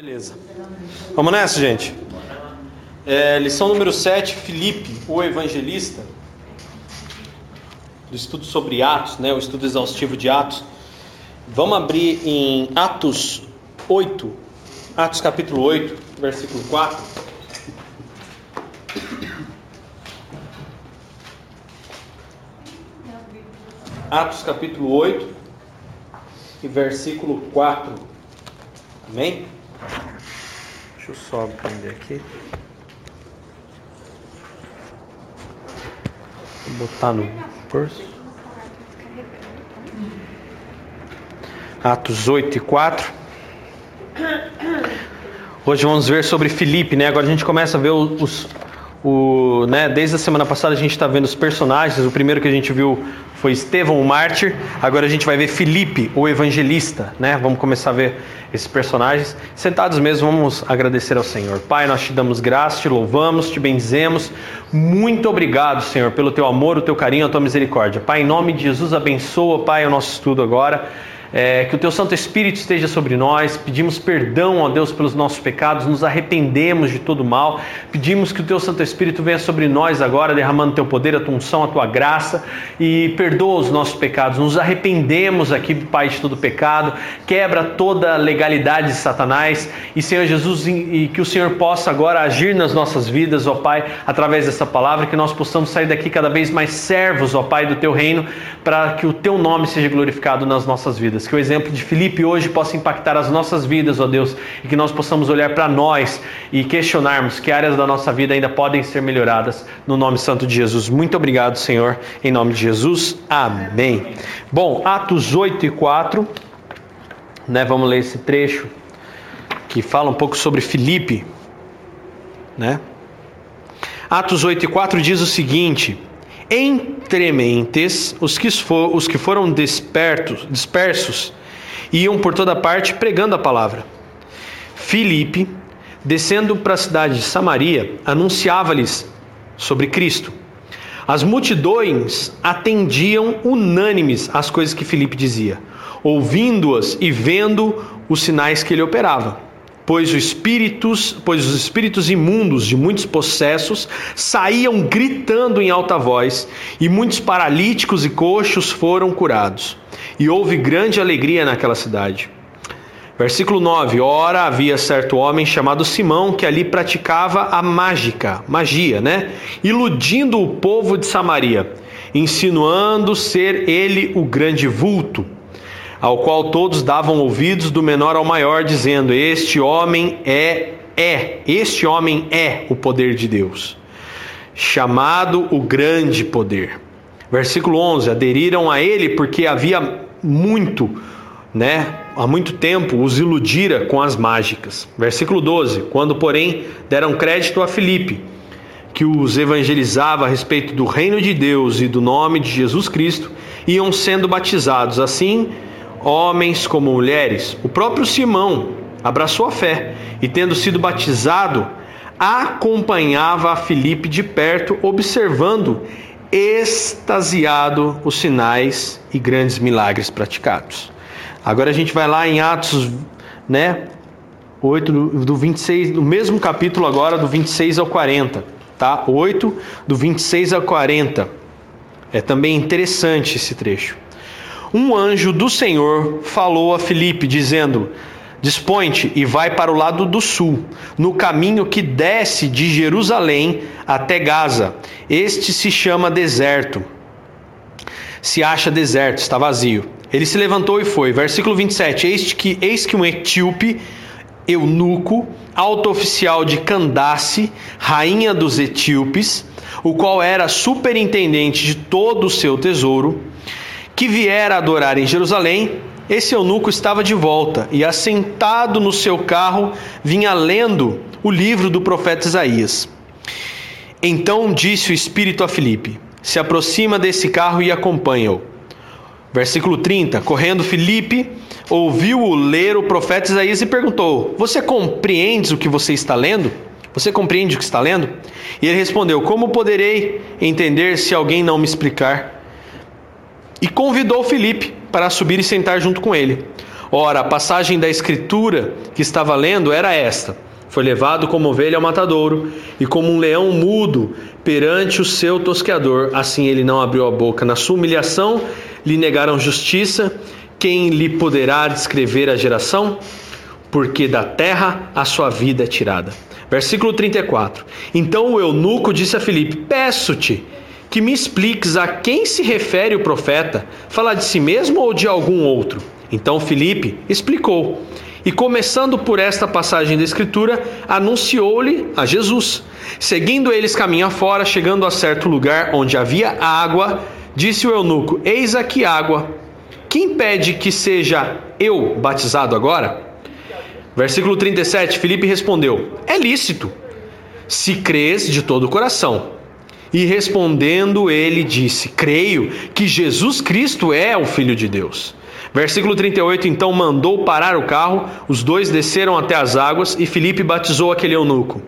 Beleza. Vamos nessa, gente? É, lição número 7, Filipe, o evangelista, do estudo sobre Atos, né, o estudo exaustivo de Atos. Vamos abrir em Atos 8, Atos capítulo 8, versículo 4. Atos capítulo 8 e versículo 4. Amém? Deixa eu só aprender aqui. Vou botar no curso. Atos 8 e 4. Hoje vamos ver sobre Filipe, né? Agora a gente começa a ver os, o, né, desde a semana passada a gente está vendo os personagens. O primeiro que a gente viu foi Estevão, o mártir. Agora a gente vai ver Filipe, o evangelista. Né? Vamos começar a ver esses personagens. Sentados mesmo, vamos agradecer ao Senhor. Pai, nós te damos graça, te louvamos, te bendizemos. Muito obrigado, Senhor, pelo teu amor, o teu carinho, a tua misericórdia. Pai, em nome de Jesus, abençoa, Pai, o nosso estudo agora. É, que o teu Santo Espírito esteja sobre nós, pedimos perdão, ó Deus, pelos nossos pecados, nos arrependemos de todo mal, pedimos que o teu Santo Espírito venha sobre nós agora, derramando teu poder, a tua unção, a tua graça. E perdoa os nossos pecados, nos arrependemos aqui, Pai, de todo pecado, quebra toda a legalidade de Satanás. E, Senhor Jesus, e que o Senhor possa agora agir nas nossas vidas, ó Pai, através dessa palavra, que nós possamos sair daqui cada vez mais servos, ó Pai, do teu reino, para que o teu nome seja glorificado nas nossas vidas vidas. Que o exemplo de Filipe hoje possa impactar as nossas vidas, ó Deus, e que nós possamos olhar para nós e questionarmos que áreas da nossa vida ainda podem ser melhoradas no nome santo de Jesus. Muito obrigado, Senhor, em nome de Jesus. Amém. Bom, Atos 8 e 4, né? Vamos ler esse trecho que fala um pouco sobre Filipe, né? Atos 8 e 4 diz o seguinte: entre mentes, os que, for, os que foram despertos, dispersos iam por toda parte pregando a palavra. Filipe, descendo para a cidade de Samaria, anunciava-lhes sobre Cristo. As multidões atendiam unânimes às coisas que Filipe dizia, ouvindo-as e vendo os sinais que ele operava pois os espíritos, pois os espíritos imundos de muitos possessos saíam gritando em alta voz, e muitos paralíticos e coxos foram curados. E houve grande alegria naquela cidade. Versículo 9: Ora havia certo homem chamado Simão que ali praticava a mágica, magia, né? Iludindo o povo de Samaria, insinuando ser ele o grande vulto ao qual todos davam ouvidos do menor ao maior, dizendo: Este homem é, é, este homem é o poder de Deus, chamado o grande poder. Versículo 11: Aderiram a ele porque havia muito, né? Há muito tempo os iludira com as mágicas. Versículo 12: Quando, porém, deram crédito a Filipe, que os evangelizava a respeito do reino de Deus e do nome de Jesus Cristo, iam sendo batizados. Assim, homens como mulheres. O próprio Simão abraçou a fé e, tendo sido batizado, acompanhava a Filipe de perto, observando extasiado os sinais e grandes milagres praticados. Agora a gente vai lá em Atos, né? 8 do 26, no mesmo capítulo agora do 26 ao 40, tá? 8 do 26 ao 40. É também interessante esse trecho um anjo do Senhor falou a Filipe, dizendo: Dispõe-te e vai para o lado do sul, no caminho que desce de Jerusalém até Gaza. Este se chama deserto. Se acha deserto, está vazio. Ele se levantou e foi. Versículo 27. Eis que, eis que um etíope, eunuco, alto oficial de Candace, rainha dos etíopes, o qual era superintendente de todo o seu tesouro, que viera adorar em Jerusalém, esse eunuco estava de volta e, assentado no seu carro, vinha lendo o livro do profeta Isaías. Então disse o Espírito a Filipe: Se aproxima desse carro e acompanha-o. Versículo 30: Correndo Filipe, ouviu-o ler o profeta Isaías e perguntou: Você compreende o que você está lendo? Você compreende o que está lendo? E ele respondeu: Como poderei entender se alguém não me explicar? E convidou Felipe para subir e sentar junto com ele. Ora, a passagem da escritura que estava lendo era esta: Foi levado como ovelha ao matadouro, e como um leão mudo perante o seu tosqueador, assim ele não abriu a boca. Na sua humilhação lhe negaram justiça. Quem lhe poderá descrever a geração? Porque da terra a sua vida é tirada. Versículo 34. Então o eunuco disse a Filipe: Peço-te que me expliques a quem se refere o profeta, falar de si mesmo ou de algum outro. Então Filipe explicou. E começando por esta passagem da Escritura, anunciou-lhe a Jesus. Seguindo eles caminho afora, chegando a certo lugar onde havia água, disse o eunuco: Eis aqui água. Quem pede que seja eu batizado agora? Versículo 37, Filipe respondeu: É lícito, se crês de todo o coração. E respondendo ele disse: Creio que Jesus Cristo é o Filho de Deus. Versículo 38: Então mandou parar o carro, os dois desceram até as águas e Filipe batizou aquele eunuco.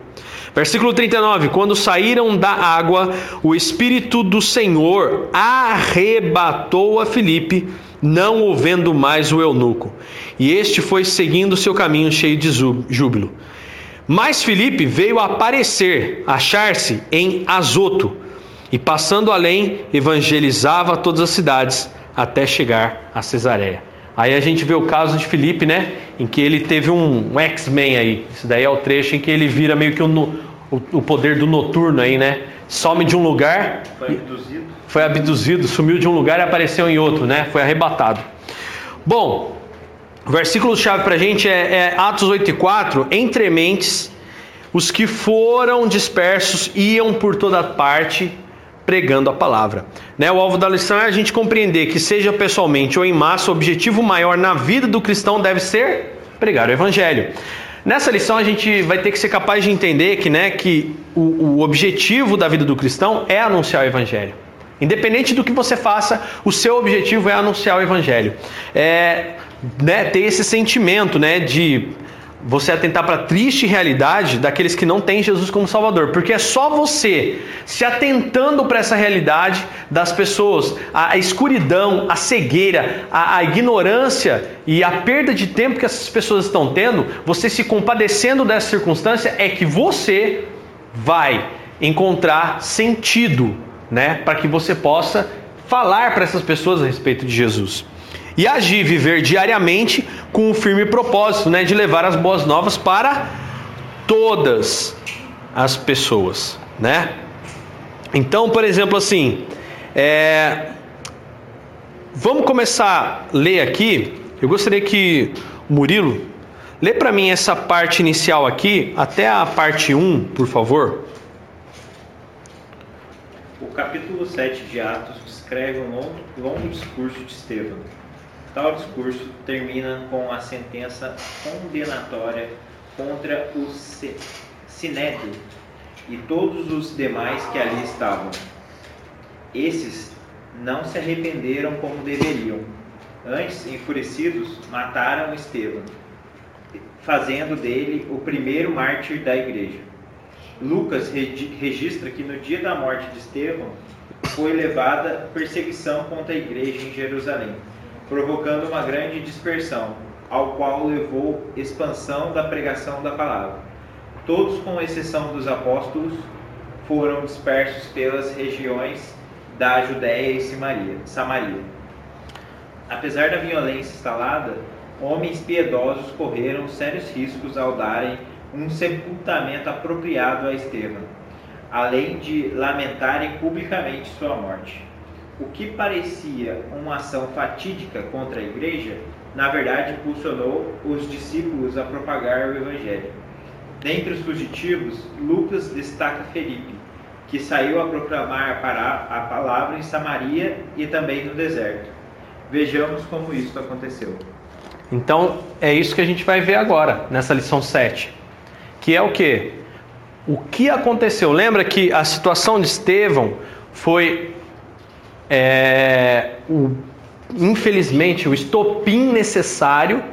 Versículo 39: Quando saíram da água, o Espírito do Senhor arrebatou a Filipe, não o vendo mais o eunuco. E este foi seguindo seu caminho cheio de júbilo. Mas Filipe veio aparecer, achar-se em Azoto, e passando além, evangelizava todas as cidades até chegar a Cesareia. Aí a gente vê o caso de Filipe, né? Em que ele teve um, um X-Men aí. Isso daí é o trecho em que ele vira meio que o, o, o poder do noturno aí, né? Some de um lugar. Foi abduzido. Foi abduzido, sumiu de um lugar e apareceu em outro, né? Foi arrebatado. Bom, versículo-chave para a gente é, é Atos 8 e 4. Entre mentes, os que foram dispersos iam por toda parte pregando a palavra. Né? O alvo da lição é a gente compreender que, seja pessoalmente ou em massa, o objetivo maior na vida do cristão deve ser pregar o evangelho. Nessa lição a gente vai ter que ser capaz de entender que, né, que o, o objetivo da vida do cristão é anunciar o evangelho. Independente do que você faça, o seu objetivo é anunciar o evangelho. É né, ter esse sentimento né, de você atentar para a triste realidade daqueles que não têm Jesus como Salvador, porque é só você se atentando para essa realidade das pessoas, a, escuridão, a cegueira, a, a, ignorância e a perda de tempo que essas pessoas estão tendo, você se compadecendo dessa circunstância, é que você vai encontrar sentido, né, para que você possa falar para essas pessoas a respeito de Jesus e agir, viver diariamente com o firme propósito né, de levar as boas novas para todas as pessoas. Né? Então, por exemplo, assim, é... vamos começar a ler aqui. Eu gostaria que Murilo lê para mim essa parte inicial aqui, até a parte 1, por favor. O capítulo 7 de Atos descreve um longo, longo discurso de Estevão Tal discurso termina com a sentença condenatória contra o Sinédrio e todos os demais que ali estavam. Esses não se arrependeram como deveriam. Antes, enfurecidos, mataram Estevão, fazendo dele o primeiro mártir da igreja. Lucas registra que no dia da morte de Estevão foi levada perseguição contra a igreja em Jerusalém provocando uma grande dispersão, ao qual levou expansão da pregação da palavra. Todos, com exceção dos apóstolos, foram dispersos pelas regiões da Judéia e Samaria. Apesar da violência instalada, homens piedosos correram sérios riscos ao darem um sepultamento apropriado a Estevão, além de lamentarem publicamente sua morte o que parecia uma ação fatídica contra a igreja, na verdade impulsionou os discípulos a propagar o evangelho. Dentre os fugitivos, Lucas destaca Felipe, que saiu a proclamar a palavra em Samaria e também no deserto. Vejamos como isso aconteceu. Então, é isso que a gente vai ver agora, nessa lição 7. Que é o que? O que aconteceu? Lembra que a situação de Estevão foi é, o, infelizmente, o estopim necessário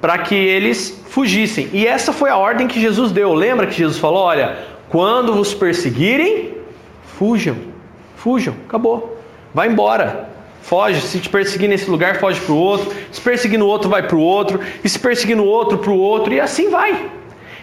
para que eles fugissem. E essa foi a ordem que Jesus deu. Lembra que Jesus falou: olha, quando vos perseguirem, fujam, fujam, acabou, vai embora. Foge. Se te perseguir nesse lugar, foge para o outro. Se perseguir no outro, vai para o outro. E se perseguir no outro, para o outro. E assim vai.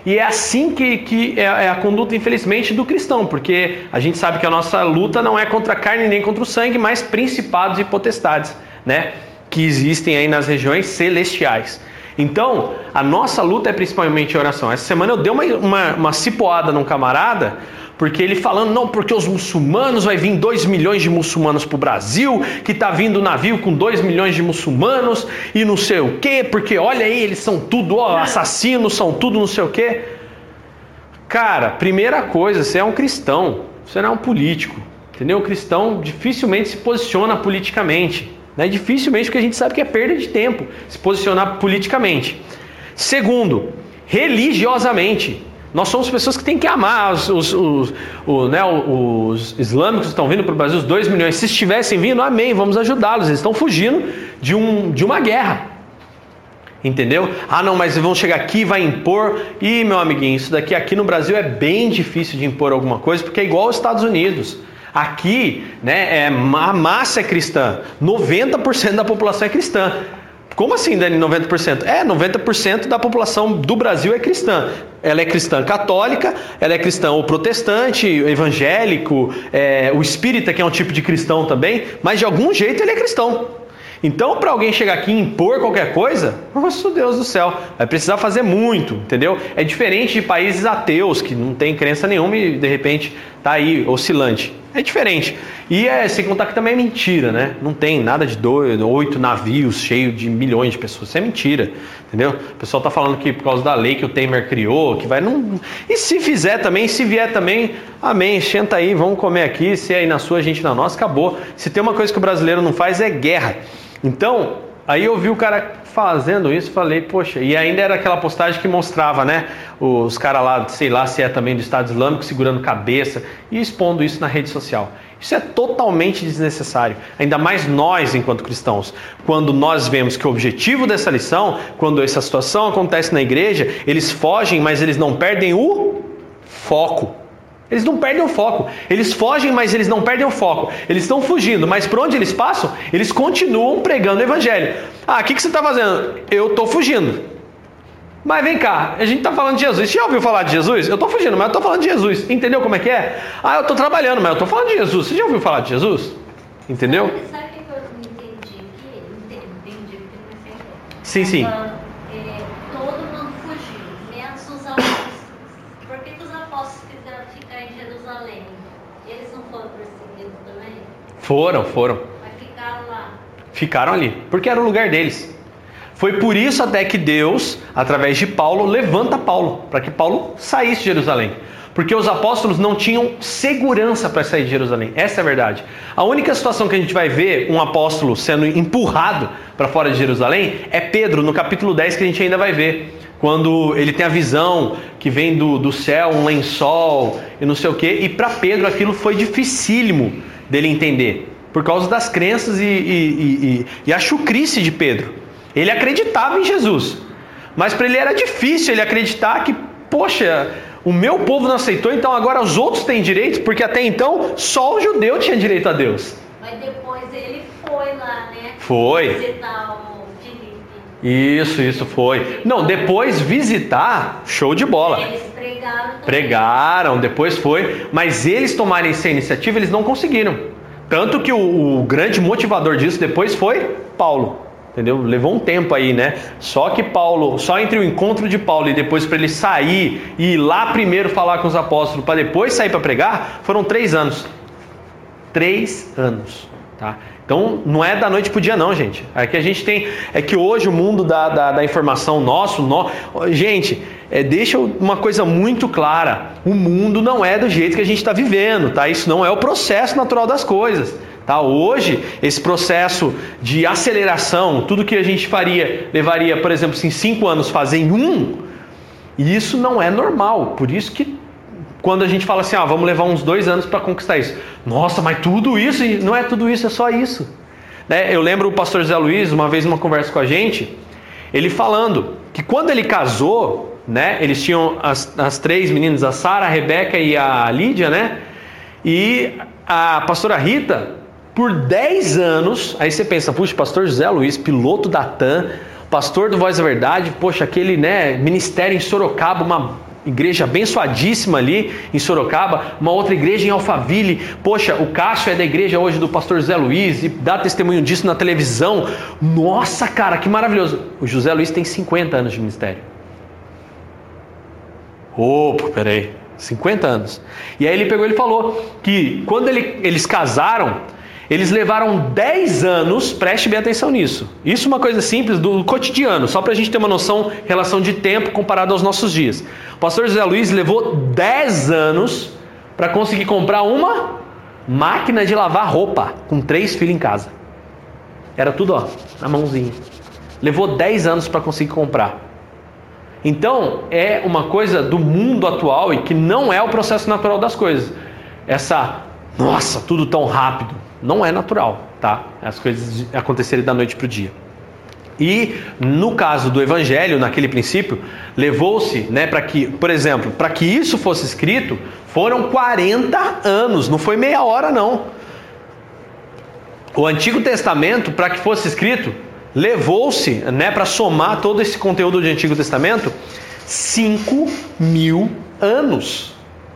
E é assim que, que é, é, a conduta, infelizmente, do cristão, porque a gente sabe que a nossa luta não é contra a carne nem contra o sangue, mas principados e potestades, né? Que existem aí nas regiões celestiais. Então, a nossa luta é principalmente oração. Essa semana eu dei uma, uma, uma cipoada num camarada, porque ele falando, não, porque os muçulmanos, vai vir 2 milhões de muçulmanos para o Brasil, que está vindo navio com 2 milhões de muçulmanos e não sei o quê, porque olha aí, eles são tudo ó, assassinos, são tudo não sei o quê. Cara, primeira coisa, você é um cristão, você não é um político, entendeu? O cristão dificilmente se posiciona politicamente, né? dificilmente porque a gente sabe que é perda de tempo se posicionar politicamente. Segundo, religiosamente. Nós somos pessoas que têm que amar os, os, os, né, os islâmicos estão vindo para o Brasil, os 2 milhões. Se estivessem vindo, amém, vamos ajudá-los. Eles estão fugindo de, um, de uma guerra. Entendeu? Ah, não, mas vão chegar aqui vai impor. E, meu amiguinho, isso daqui aqui no Brasil é bem difícil de impor alguma coisa, porque é igual aos Estados Unidos. Aqui, né, é, a massa é cristã. 90% da população é cristã. Como assim, Dani, 90%? É, 90% da população do Brasil é cristã. Ela é cristã católica, ela é cristã ou protestante, evangélico, é, o espírita, que é um tipo de cristão também, mas de algum jeito ele é cristão. Então, para alguém chegar aqui e impor qualquer coisa, nosso Deus do céu, vai precisar fazer muito, entendeu? É diferente de países ateus que não tem crença nenhuma e de repente tá aí oscilante. É diferente. E é, sem contar que também é mentira, né? Não tem nada de dois, oito navios cheios de milhões de pessoas. Isso é mentira, entendeu? O pessoal tá falando que por causa da lei que o Temer criou, que vai não. E se fizer também, se vier também, amém. Senta aí, vamos comer aqui. Se é aí na sua, gente na nossa, acabou. Se tem uma coisa que o brasileiro não faz é guerra. Então, aí eu vi o cara fazendo isso, falei, poxa, e ainda era aquela postagem que mostrava, né, os caras lá, sei lá se é também do Estado Islâmico, segurando cabeça e expondo isso na rede social. Isso é totalmente desnecessário, ainda mais nós enquanto cristãos. Quando nós vemos que o objetivo dessa lição, quando essa situação acontece na igreja, eles fogem, mas eles não perdem o foco. Eles não perdem o foco. Eles fogem, mas eles não perdem o foco. Eles estão fugindo, mas por onde eles passam, eles continuam pregando o evangelho. Ah, o que, que você está fazendo? Eu estou fugindo. Mas vem cá, a gente está falando de Jesus. Você já ouviu falar de Jesus? Eu estou fugindo, mas eu estou falando de Jesus. Entendeu como é que é? Ah, eu estou trabalhando, mas eu estou falando de Jesus. Você já ouviu falar de Jesus? Entendeu? Sabe o que eu não entendi aqui? Entendi, entendi, entendi. Sim, sim. Falando, é, todo mundo fugiu, menos os apóstolos. Por que, que os apóstolos quiseram ficar em Jerusalém? Eles não foram perseguidos também? Foram, foram. Mas ficaram lá. Ficaram ali, porque era o lugar deles. Foi por isso até que Deus, através de Paulo, levanta Paulo, para que Paulo saísse de Jerusalém. Porque os apóstolos não tinham segurança para sair de Jerusalém. Essa é a verdade. A única situação que a gente vai ver um apóstolo sendo empurrado para fora de Jerusalém é Pedro, no capítulo 10, que a gente ainda vai ver. Quando ele tem a visão que vem do, do céu, um lençol e não sei o quê. E para Pedro aquilo foi dificílimo dele entender. Por causa das crenças e, e, e, e a chucrice de Pedro. Ele acreditava em Jesus. Mas para ele era difícil ele acreditar que, poxa, o meu povo não aceitou, então agora os outros têm direito, porque até então só o judeu tinha direito a Deus. Mas depois ele foi lá, né? Foi. Visitar o. Isso, isso foi. Não, depois visitar, show de bola. Eles pregaram também. Pregaram, depois foi, mas eles tomarem essa iniciativa, eles não conseguiram. Tanto que o, o grande motivador disso depois foi Paulo. Entendeu? Levou um tempo aí, né? Só que Paulo, só entre o encontro de Paulo e depois para ele sair e ir lá primeiro falar com os apóstolos para depois sair para pregar, foram três anos. Três anos, tá? Então não é da noite pro dia não, gente. É que a gente tem, é que hoje o mundo da, da, da informação nosso, no, gente, é, deixa uma coisa muito clara: o mundo não é do jeito que a gente está vivendo, tá? Isso não é o processo natural das coisas. Tá? Hoje, esse processo de aceleração, tudo que a gente faria, levaria, por exemplo, em cinco anos fazer em um, isso não é normal. Por isso que quando a gente fala assim, ah, vamos levar uns dois anos para conquistar isso. Nossa, mas tudo isso, não é tudo isso, é só isso. Né? Eu lembro o pastor Zé Luiz, uma vez numa conversa com a gente, ele falando que quando ele casou, né, eles tinham as, as três meninas, a Sara, a Rebeca e a Lídia, né? E a pastora Rita por 10 anos. Aí você pensa, puxa, pastor José Luiz, piloto da TAM, pastor do Voz da Verdade, poxa, aquele né, ministério em Sorocaba, uma igreja abençoadíssima ali em Sorocaba, uma outra igreja em Alphaville. Poxa, o Cássio é da igreja hoje do pastor José Luiz e dá testemunho disso na televisão. Nossa, cara, que maravilhoso. O José Luiz tem 50 anos de ministério. Opa, peraí. 50 anos. E aí ele pegou e falou que quando ele, eles casaram, eles levaram 10 anos, preste bem atenção nisso. Isso é uma coisa simples do cotidiano, só para a gente ter uma noção, relação de tempo comparado aos nossos dias. O pastor José Luiz levou 10 anos para conseguir comprar uma máquina de lavar roupa com três filhos em casa. Era tudo ó, na mãozinha. Levou 10 anos para conseguir comprar. Então, é uma coisa do mundo atual e que não é o processo natural das coisas. Essa, nossa, tudo tão rápido, não é natural, tá? As coisas acontecerem da noite para o dia. E no caso do evangelho, naquele princípio, levou-se, né, para que, por exemplo, para que isso fosse escrito, foram 40 anos, não foi meia hora não. O Antigo Testamento, para que fosse escrito, levou-se, né, para somar todo esse conteúdo do Antigo Testamento, 5 mil anos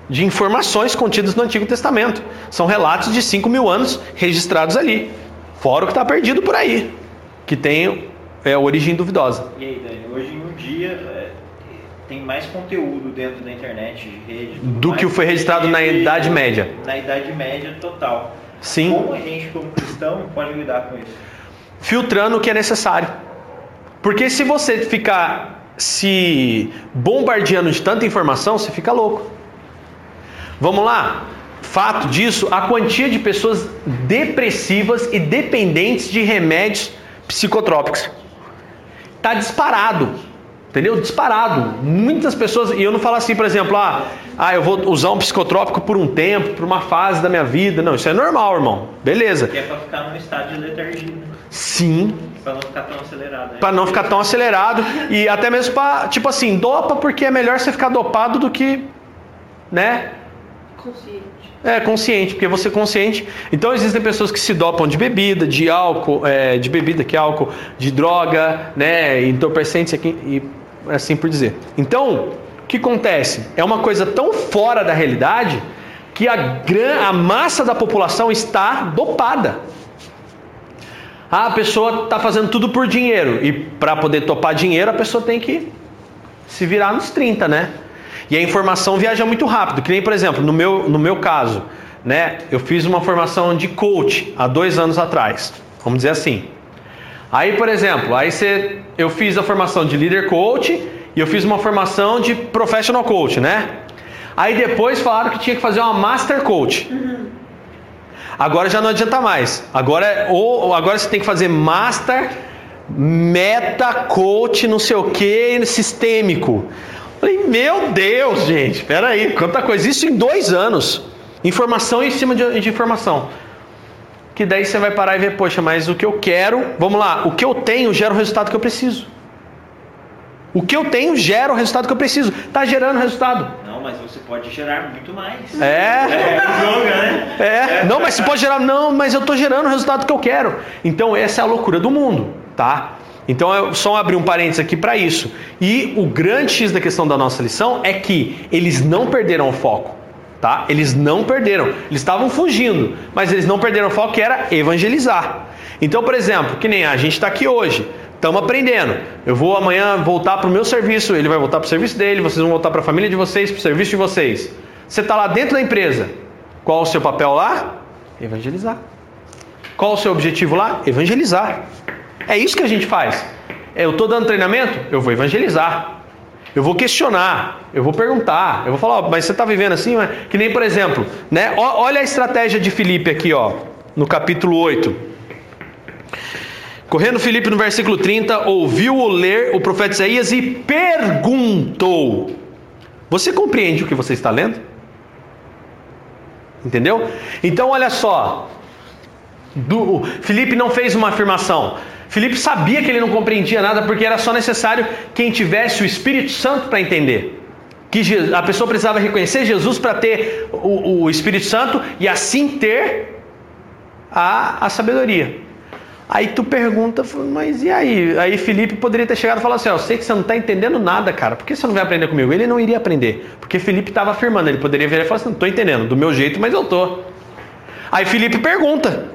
de informações contidas no Antigo Testamento. São relatos de 5 mil anos registrados ali, fora o que está perdido por aí, que tem é, origem duvidosa. E aí, Dani, hoje em dia é, tem mais conteúdo dentro da internet, de rede, do mais que foi registrado na Idade Média. Na Idade Média total. Sim. Como a gente, como cristão, pode lidar com isso? filtrando o que é necessário. Porque se você ficar se bombardeando de tanta informação, você fica louco. Vamos lá? Fato disso, a quantia de pessoas depressivas e dependentes de remédios psicotrópicos está disparado. Entendeu? Disparado. Muitas pessoas, e eu não falo assim, por exemplo, ah, ah, eu vou usar um psicotrópico por um tempo, por uma fase da minha vida. Não, isso é normal, irmão. Beleza. Que é para ficar num estado de letargia. Né? Sim. Para não ficar tão acelerado. Né? Para não ficar tão acelerado e até mesmo para, tipo assim, dopa porque é melhor você ficar dopado do que, né? Consciente. É, consciente, porque você é consciente. Então existem pessoas que se dopam de bebida, de álcool, é, de bebida que é álcool, de droga, né, entorpecentes e assim por dizer. Então, o que acontece? É uma coisa tão fora da realidade que a, gran, a massa da população está dopada. Ah, a pessoa está fazendo tudo por dinheiro. E para poder topar dinheiro, a pessoa tem que se virar nos 30, né? E a informação viaja muito rápido. Que nem, por exemplo, no meu, no meu caso, né? Eu fiz uma formação de coach há dois anos atrás. Vamos dizer assim. Aí, por exemplo, aí você, eu fiz a formação de líder coach e eu fiz uma formação de professional coach, né? Aí depois falaram que tinha que fazer uma master coach. Agora já não adianta mais. Agora, é, ou, agora você tem que fazer master, meta, coach, não sei o que, sistêmico. Falei, meu Deus, gente, espera aí, quanta coisa. Isso em dois anos. Informação em cima de, de informação que daí você vai parar e ver, poxa, mas o que eu quero, vamos lá, o que eu tenho gera o resultado que eu preciso. O que eu tenho gera o resultado que eu preciso. Está gerando resultado. Não, mas você pode gerar muito mais. É. É, joga, né? É. Não, mas você pode gerar. Não, mas eu estou gerando o resultado que eu quero. Então, essa é a loucura do mundo, tá? Então, é só abrir um parênteses aqui para isso. E o grande X da questão da nossa lição é que eles não perderam o foco. Tá? Eles não perderam, eles estavam fugindo, mas eles não perderam o foco que era evangelizar. Então, por exemplo, que nem a gente está aqui hoje, estamos aprendendo. Eu vou amanhã voltar para o meu serviço, ele vai voltar para o serviço dele, vocês vão voltar para a família de vocês, para o serviço de vocês. Você está lá dentro da empresa, qual o seu papel lá? Evangelizar. Qual o seu objetivo lá? Evangelizar. É isso que a gente faz. Eu estou dando treinamento? Eu vou evangelizar. Eu vou questionar, eu vou perguntar, eu vou falar, oh, mas você está vivendo assim? Que nem, por exemplo, né? olha a estratégia de Filipe aqui, ó, no capítulo 8. Correndo Filipe no versículo 30, ouviu-o ler o profeta Isaías e perguntou: Você compreende o que você está lendo? Entendeu? Então, olha só. Do, Filipe não fez uma afirmação. Filipe sabia que ele não compreendia nada porque era só necessário quem tivesse o Espírito Santo para entender. Que a pessoa precisava reconhecer Jesus para ter o, o, Espírito Santo e assim ter a, a sabedoria. Aí tu pergunta, mas e aí? Aí Felipe poderia ter chegado e falado assim: eu sei que você não está entendendo nada, cara, por que você não vai aprender comigo? Ele não iria aprender, porque Felipe estava afirmando, ele poderia vir e falar assim: não estou entendendo, do meu jeito, mas eu tô. Aí Felipe pergunta: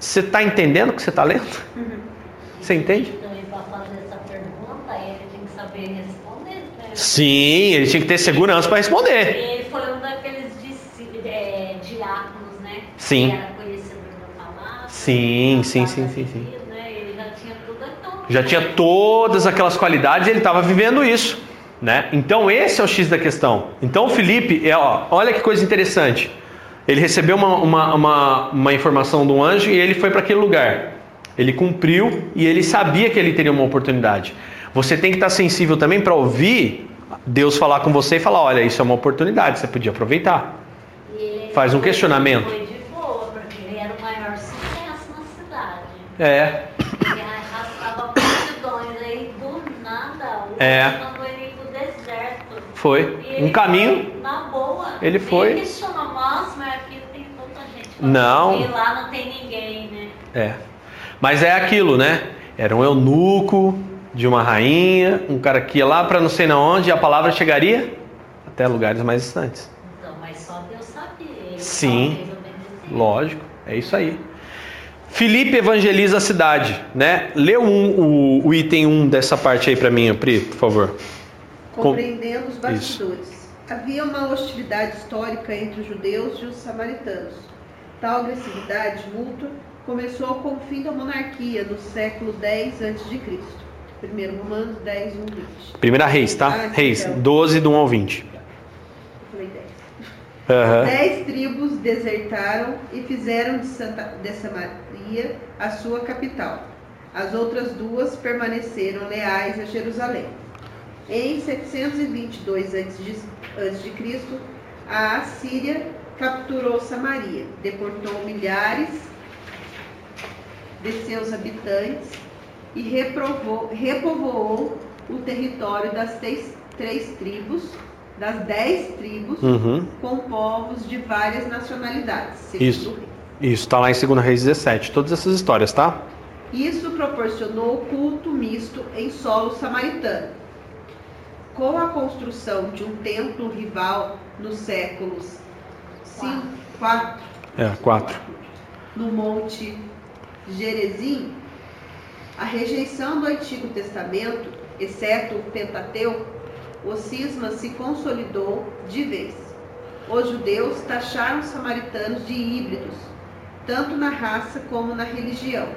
você está entendendo o que você está lendo? Uhum. Você entende? Sim, ele tinha que ter segurança para responder. Ele foi um daqueles é, diáconos, né? Sim. Palavra. Sim, sim, sim, sim, sim. Né? Ele já tinha tudo então, Já tinha todas aquelas qualidades e ele estava vivendo isso. Né? Então esse é o X da questão. Então o Felipe, é, ó, olha que coisa interessante. Ele recebeu uma, uma, uma, uma informação de um anjo e ele foi para aquele lugar. Ele cumpriu e ele sabia que ele teria uma oportunidade. Você tem que estar sensível também para ouvir Deus falar com você e falar: olha, isso é uma oportunidade, você podia aproveitar. Faz um questionamento. Foi de boa, porque ele era o maior sucesso na cidade. É. Ele arrastava multidões aí do nada. É. mandou ele pro deserto. Foi. Um caminho. Na boa. Ele foi. Ele mas aqui tem tanta gente. Não. E lá não tem ninguém, né? É. Mas é aquilo, né? Era um eunuco de uma rainha, um cara que ia lá para não sei na onde e a palavra chegaria até lugares mais distantes. Então, mas só Deus sabia. Sim, lógico, é isso aí. Filipe evangeliza a cidade, né? Lê um, o, o, item 1 um dessa parte aí para mim, Pri, por favor. Compreendendo os bastidores. Isso. Havia uma hostilidade histórica entre os judeus e os samaritanos. Tal agressividade mútua começou com o fim da monarquia no século X a.C. Primeiro Romanos 10, 1, 20. Primeira Reis, tá? Ah, Reis, então. 12, do 1 ao 20. falei 10. Uhum. Dez tribos desertaram e fizeram de, Santa, de Samaria a sua capital. As outras duas permaneceram leais a Jerusalém. Em 722 a.C., a Assíria capturou Samaria, deportou milhares de seus habitantes e reprovou, repovoou o território das três, três tribos, das dez tribos, uhum. com povos de várias nacionalidades. Isso. Isso está lá em 2 Reis 17, todas essas histórias, tá? Isso proporcionou culto misto em solo samaritano. Com a construção de um templo rival nos séculos 5, 4, é, 4. no Monte Gerezim, a rejeição do Antigo Testamento, exceto o Pentateuco, o cisma se consolidou de vez. Os judeus taxaram os samaritanos de híbridos, tanto na raça como na religião,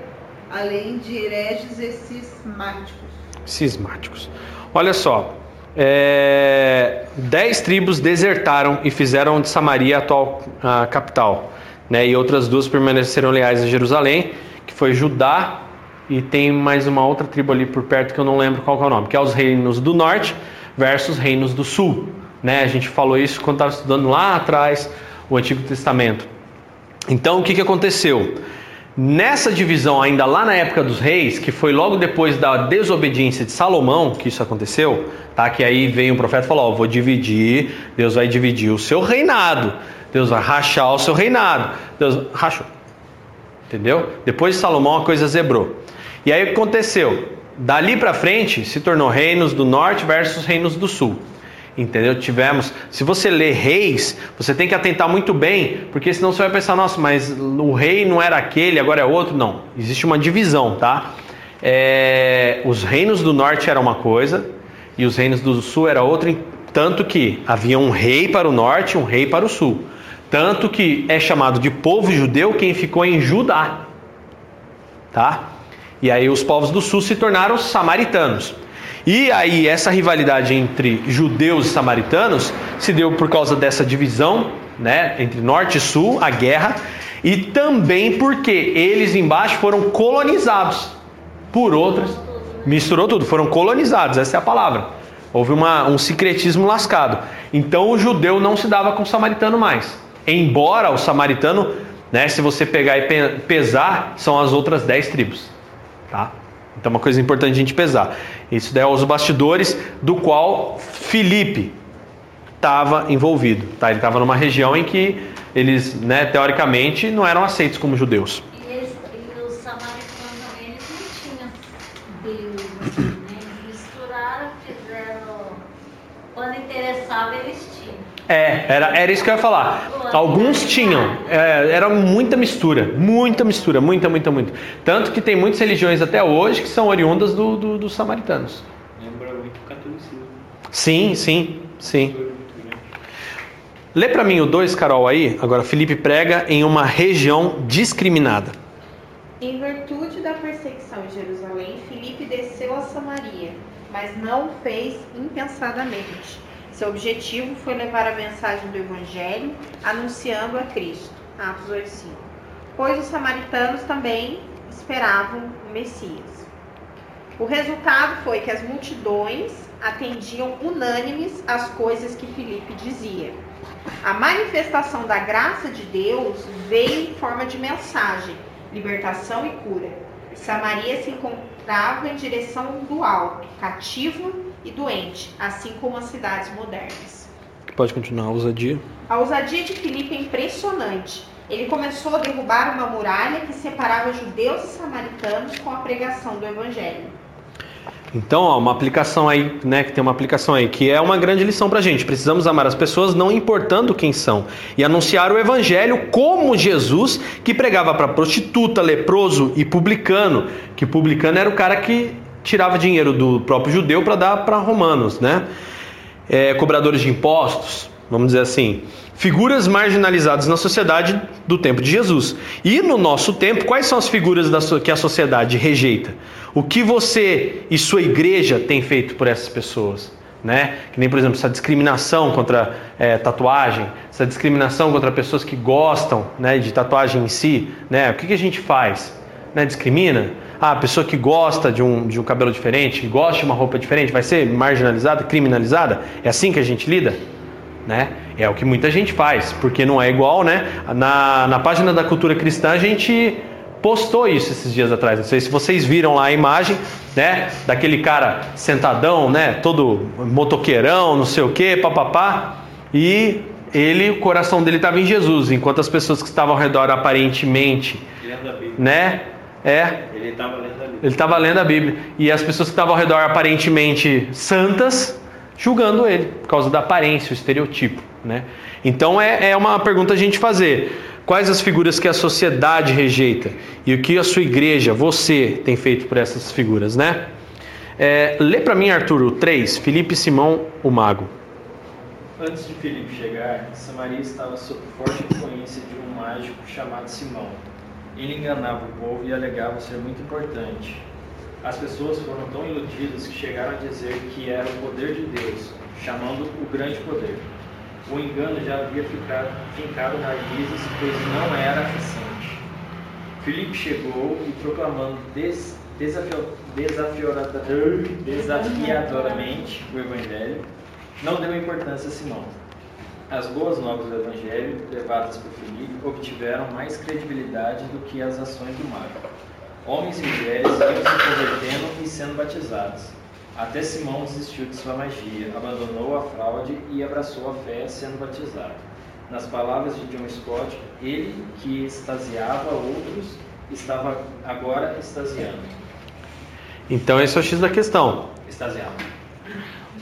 além de hereges e cismáticos. Cismáticos. Olha só, é, dez tribos desertaram e fizeram de Samaria a atual a capital, né? E outras duas permaneceram leais a Jerusalém, que foi Judá e tem mais uma outra tribo ali por perto que eu não lembro qual é o nome, que é os reinos do norte versus reinos do sul. Né? A gente falou isso quando estava estudando lá atrás o Antigo Testamento. Então o que, que aconteceu? Nessa divisão, ainda lá na época dos reis, que foi logo depois da desobediência de Salomão que isso aconteceu, tá? Que aí veio um profeta e falou: Ó, vou dividir, Deus vai dividir o seu reinado, Deus vai rachar o seu reinado. Deus rachou. Entendeu? Depois de Salomão a coisa zebrou. E aí o que aconteceu? Dali para frente se tornou reinos do norte versus reinos do sul. Entendeu? Tivemos. Se você lê reis, você tem que atentar muito bem, porque senão você vai pensar, nossa, mas o rei não era aquele, agora é outro. Não. Existe uma divisão, tá? É, os reinos do norte era uma coisa e os reinos do sul era outra, tanto que havia um rei para o norte e um rei para o sul. Tanto que é chamado de povo judeu quem ficou em Judá. Tá? E aí os povos do sul se tornaram samaritanos. E aí essa rivalidade entre judeus e samaritanos se deu por causa dessa divisão, né, entre norte e sul, a guerra, e também porque eles embaixo foram colonizados por outras, misturou tudo, foram colonizados, essa é a palavra. Houve uma, um secretismo lascado. Então o judeu não se dava com o samaritano mais. Embora o samaritano, né, se você pegar e pesar, são as outras dez tribos. Tá? Então, uma coisa importante a gente pesar. Isso daí é os bastidores do qual Felipe estava envolvido. Tá? Ele estava numa região em que eles, né, teoricamente, não eram aceitos como judeus. E, eles, e os samaritanos também, eles não tinham Deus, assim, né? Eles misturaram, fizeram. Quando interessava, eles tinham. É, era, era isso que eu ia falar. Alguns tinham, é, era muita mistura, muita mistura, muita, muita, muita. Tanto que tem muitas religiões até hoje que são oriundas do, do- dos samaritanos. Lembra muito o catolicismo. Sim, sim, sim. Lê pra mim o 2, Carol, aí. Agora, Felipe prega em uma região discriminada. Em virtude da perseguição em Jerusalém, Filipe desceu a Samaria, mas não o fez impensadamente. Seu objetivo foi levar a mensagem do Evangelho, anunciando a Cristo. Atos 8:5. Pois os samaritanos também esperavam o Messias. O resultado foi que as multidões atendiam unânimes às coisas que Filipe dizia. A manifestação da graça de Deus veio em forma de mensagem, libertação e cura. Samaria se encontrava em direção do alto, cativo e doente, assim como as cidades modernas. Pode continuar, ousadia. A ousadia de Filipe é impressionante. Ele começou a derrubar uma muralha que separava judeus e samaritanos com a pregação do evangelho. Então, ó, uma aplicação aí, né, que tem uma aplicação aí, que é uma grande lição pra gente. Precisamos amar as pessoas não importando quem são e anunciar o evangelho como Jesus, que pregava para prostituta, leproso e publicano, que publicano era o cara que tirava dinheiro do próprio judeu para dar para romanos, né? É, cobradores de impostos, vamos dizer assim, figuras marginalizadas na sociedade do tempo de Jesus. E no nosso tempo, quais são as figuras que a sociedade rejeita? O que você e sua igreja tem feito por essas pessoas? Né? Que nem, por exemplo, essa discriminação contra é, tatuagem, essa discriminação contra pessoas que gostam né, de tatuagem em si. Né? O que, que a gente faz? Né? Discrimina? Ah, a pessoa que gosta de um, de um cabelo diferente, que gosta de uma roupa diferente, vai ser marginalizada, criminalizada? É assim que a gente lida? né? É o que muita gente faz, porque não é igual, né? Na, na página da Cultura Cristã a gente postou isso esses dias atrás. Não sei se vocês viram lá a imagem, né? Daquele cara sentadão, né? Todo motoqueirão, não sei o que, papapá. E ele, o coração dele estava em Jesus, enquanto as pessoas que estavam ao redor aparentemente, né? É, Ele estava lendo a Bíblia. ele estava lendo a Bíblia. E as pessoas que estavam ao redor aparentemente santas, julgando ele, por causa da aparência, o estereotipo. Né? Então é, é uma pergunta a gente fazer. Quais as figuras que a sociedade rejeita? E o que a sua igreja, você, tem feito por essas figuras, né? É, lê para mim, Arthur, o 3, Felipe Simão, o mago. Antes de Filipe chegar, Samaria estava sob forte influência de um mágico chamado Simão. Ele enganava o povo e alegava ser muito importante. As pessoas foram tão iludidas que chegaram a dizer que era o poder de Deus, chamando o grande poder. O engano já havia ficado, fincado raízes, pois não era recente. Filipe chegou e proclamando des, desafio, desafiadoramente o Evangelho, não deu importância a Simão. As boas novas do Evangelho, levadas por Filipe, obtiveram mais credibilidade do que as ações do mago. Homens e mulheres iam se convertendo e sendo batizados. Até Simão desistiu de sua magia, abandonou a fraude e abraçou a fé sendo batizado. Nas palavras de John Scott, ele que extasiava outros estava agora extasiando. Então esse é o X da questão. Extasiado.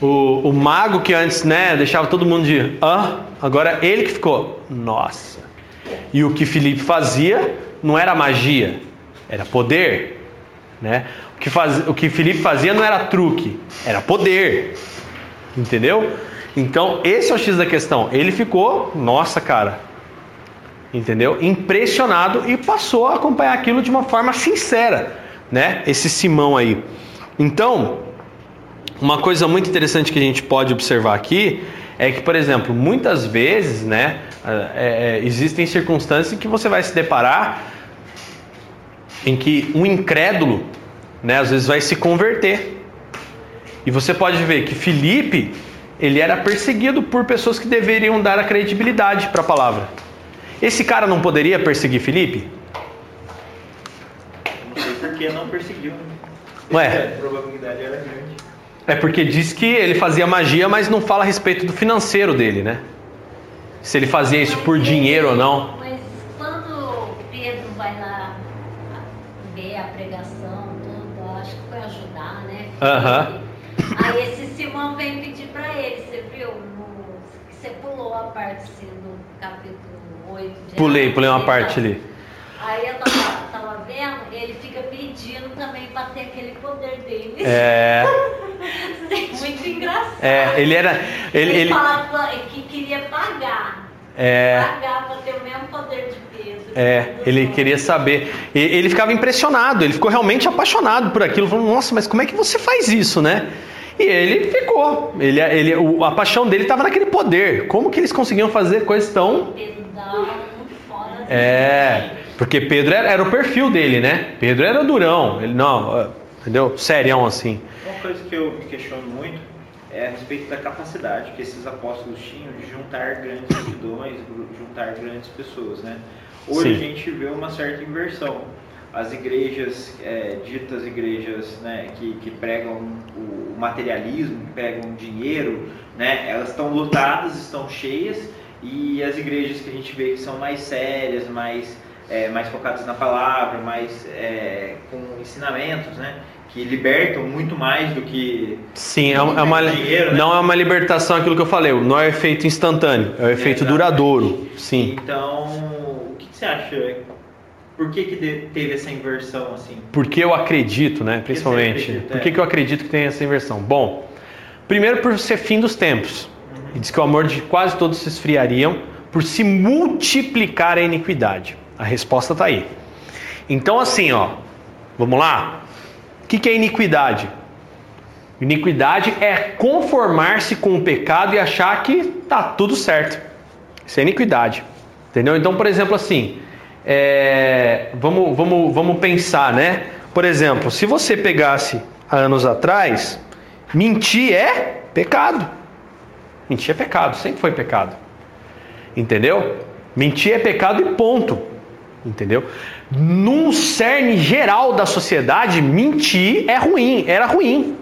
O, o mago que antes né, deixava todo mundo de ah, agora ele que ficou, nossa. E o que Felipe fazia não era magia, era poder. Né? O, que faz, o que Felipe fazia não era truque, era poder. Entendeu? Então esse é o X da questão. Ele ficou, nossa cara, entendeu? Impressionado e passou a acompanhar aquilo de uma forma sincera, né? Esse Simão aí. Então, uma coisa muito interessante que a gente pode observar aqui é que, por exemplo, muitas vezes, né, é, é, existem circunstâncias em que você vai se deparar em que um incrédulo, né, às vezes vai se converter. E você pode ver que Felipe, ele era perseguido por pessoas que deveriam dar a credibilidade para a palavra. Esse cara não poderia perseguir Felipe? Não sei por que não perseguiu. né? Ué. A probabilidade era grande. É porque diz que ele fazia magia, mas não fala a respeito do financeiro dele, né? se ele fazia isso por dinheiro ou não. Mas quando Pedro vai lá ver a pregação, tudo, acho que foi ajudar, né? Aham. Aí esse Simão vem pedir pra ele, você viu? Você pulou a parte assim, do capítulo 8 de Pulei, pulei uma parte ali. Aí eu tava, tava vendo, ele fica pedindo também pra ter aquele poder dele. É, Muito engraçado. é, ele era. Ele, Ele, ele, falava que queria pagar. é, Pagar pra ter o mesmo poder de Pedro. é, ele queria saber. E- Ele ficava impressionado, ele ficou realmente apaixonado por aquilo. Falou, nossa, mas como é que você faz isso, né? E ele ficou. Ele, ele, o- a paixão dele estava naquele poder. Como que eles conseguiam fazer coisas tão dá muito fora. É, porque Pedro era, era o perfil dele, né? Pedro era durão, ele não, entendeu? Serião assim. Uma coisa que eu me questiono muito é a respeito da capacidade que esses apóstolos tinham de juntar grandes multidões, juntar grandes pessoas, né? Hoje Sim. a gente vê uma certa inversão. As igrejas, é, ditas igrejas né, que, que pregam o materialismo, que pregam dinheiro, né, elas estão lotadas, estão cheias, e as igrejas que a gente vê que são mais sérias, mais, é, mais focadas na palavra, mais é, com ensinamentos, né, que libertam muito mais do que Sim, é uma, é Dinheiro, né? não é uma libertação aquilo que eu falei, não é o efeito instantâneo, é o efeito duradouro. Sim. Então, o que, que você acha? Por que, que teve essa inversão assim? Porque eu acredito, né? Principalmente. acredita, Por é. que, que eu acredito que tem essa inversão? Bom, primeiro por ser fim dos tempos. E diz que o amor de quase todos se esfriariam por se multiplicar a iniquidade. A resposta está aí. Então, assim, ó, vamos lá? O que, que é iniquidade? Iniquidade é conformar-se com o pecado e achar que tá tudo certo. Isso é iniquidade. Entendeu? Então, por exemplo, assim, é, vamos, vamos, vamos pensar, né? Por exemplo, se você pegasse há anos atrás, mentir é pecado. Mentir é pecado, sempre foi pecado. Entendeu? Mentir é pecado e ponto. Entendeu? Num cerne geral da sociedade, mentir é ruim, era ruim.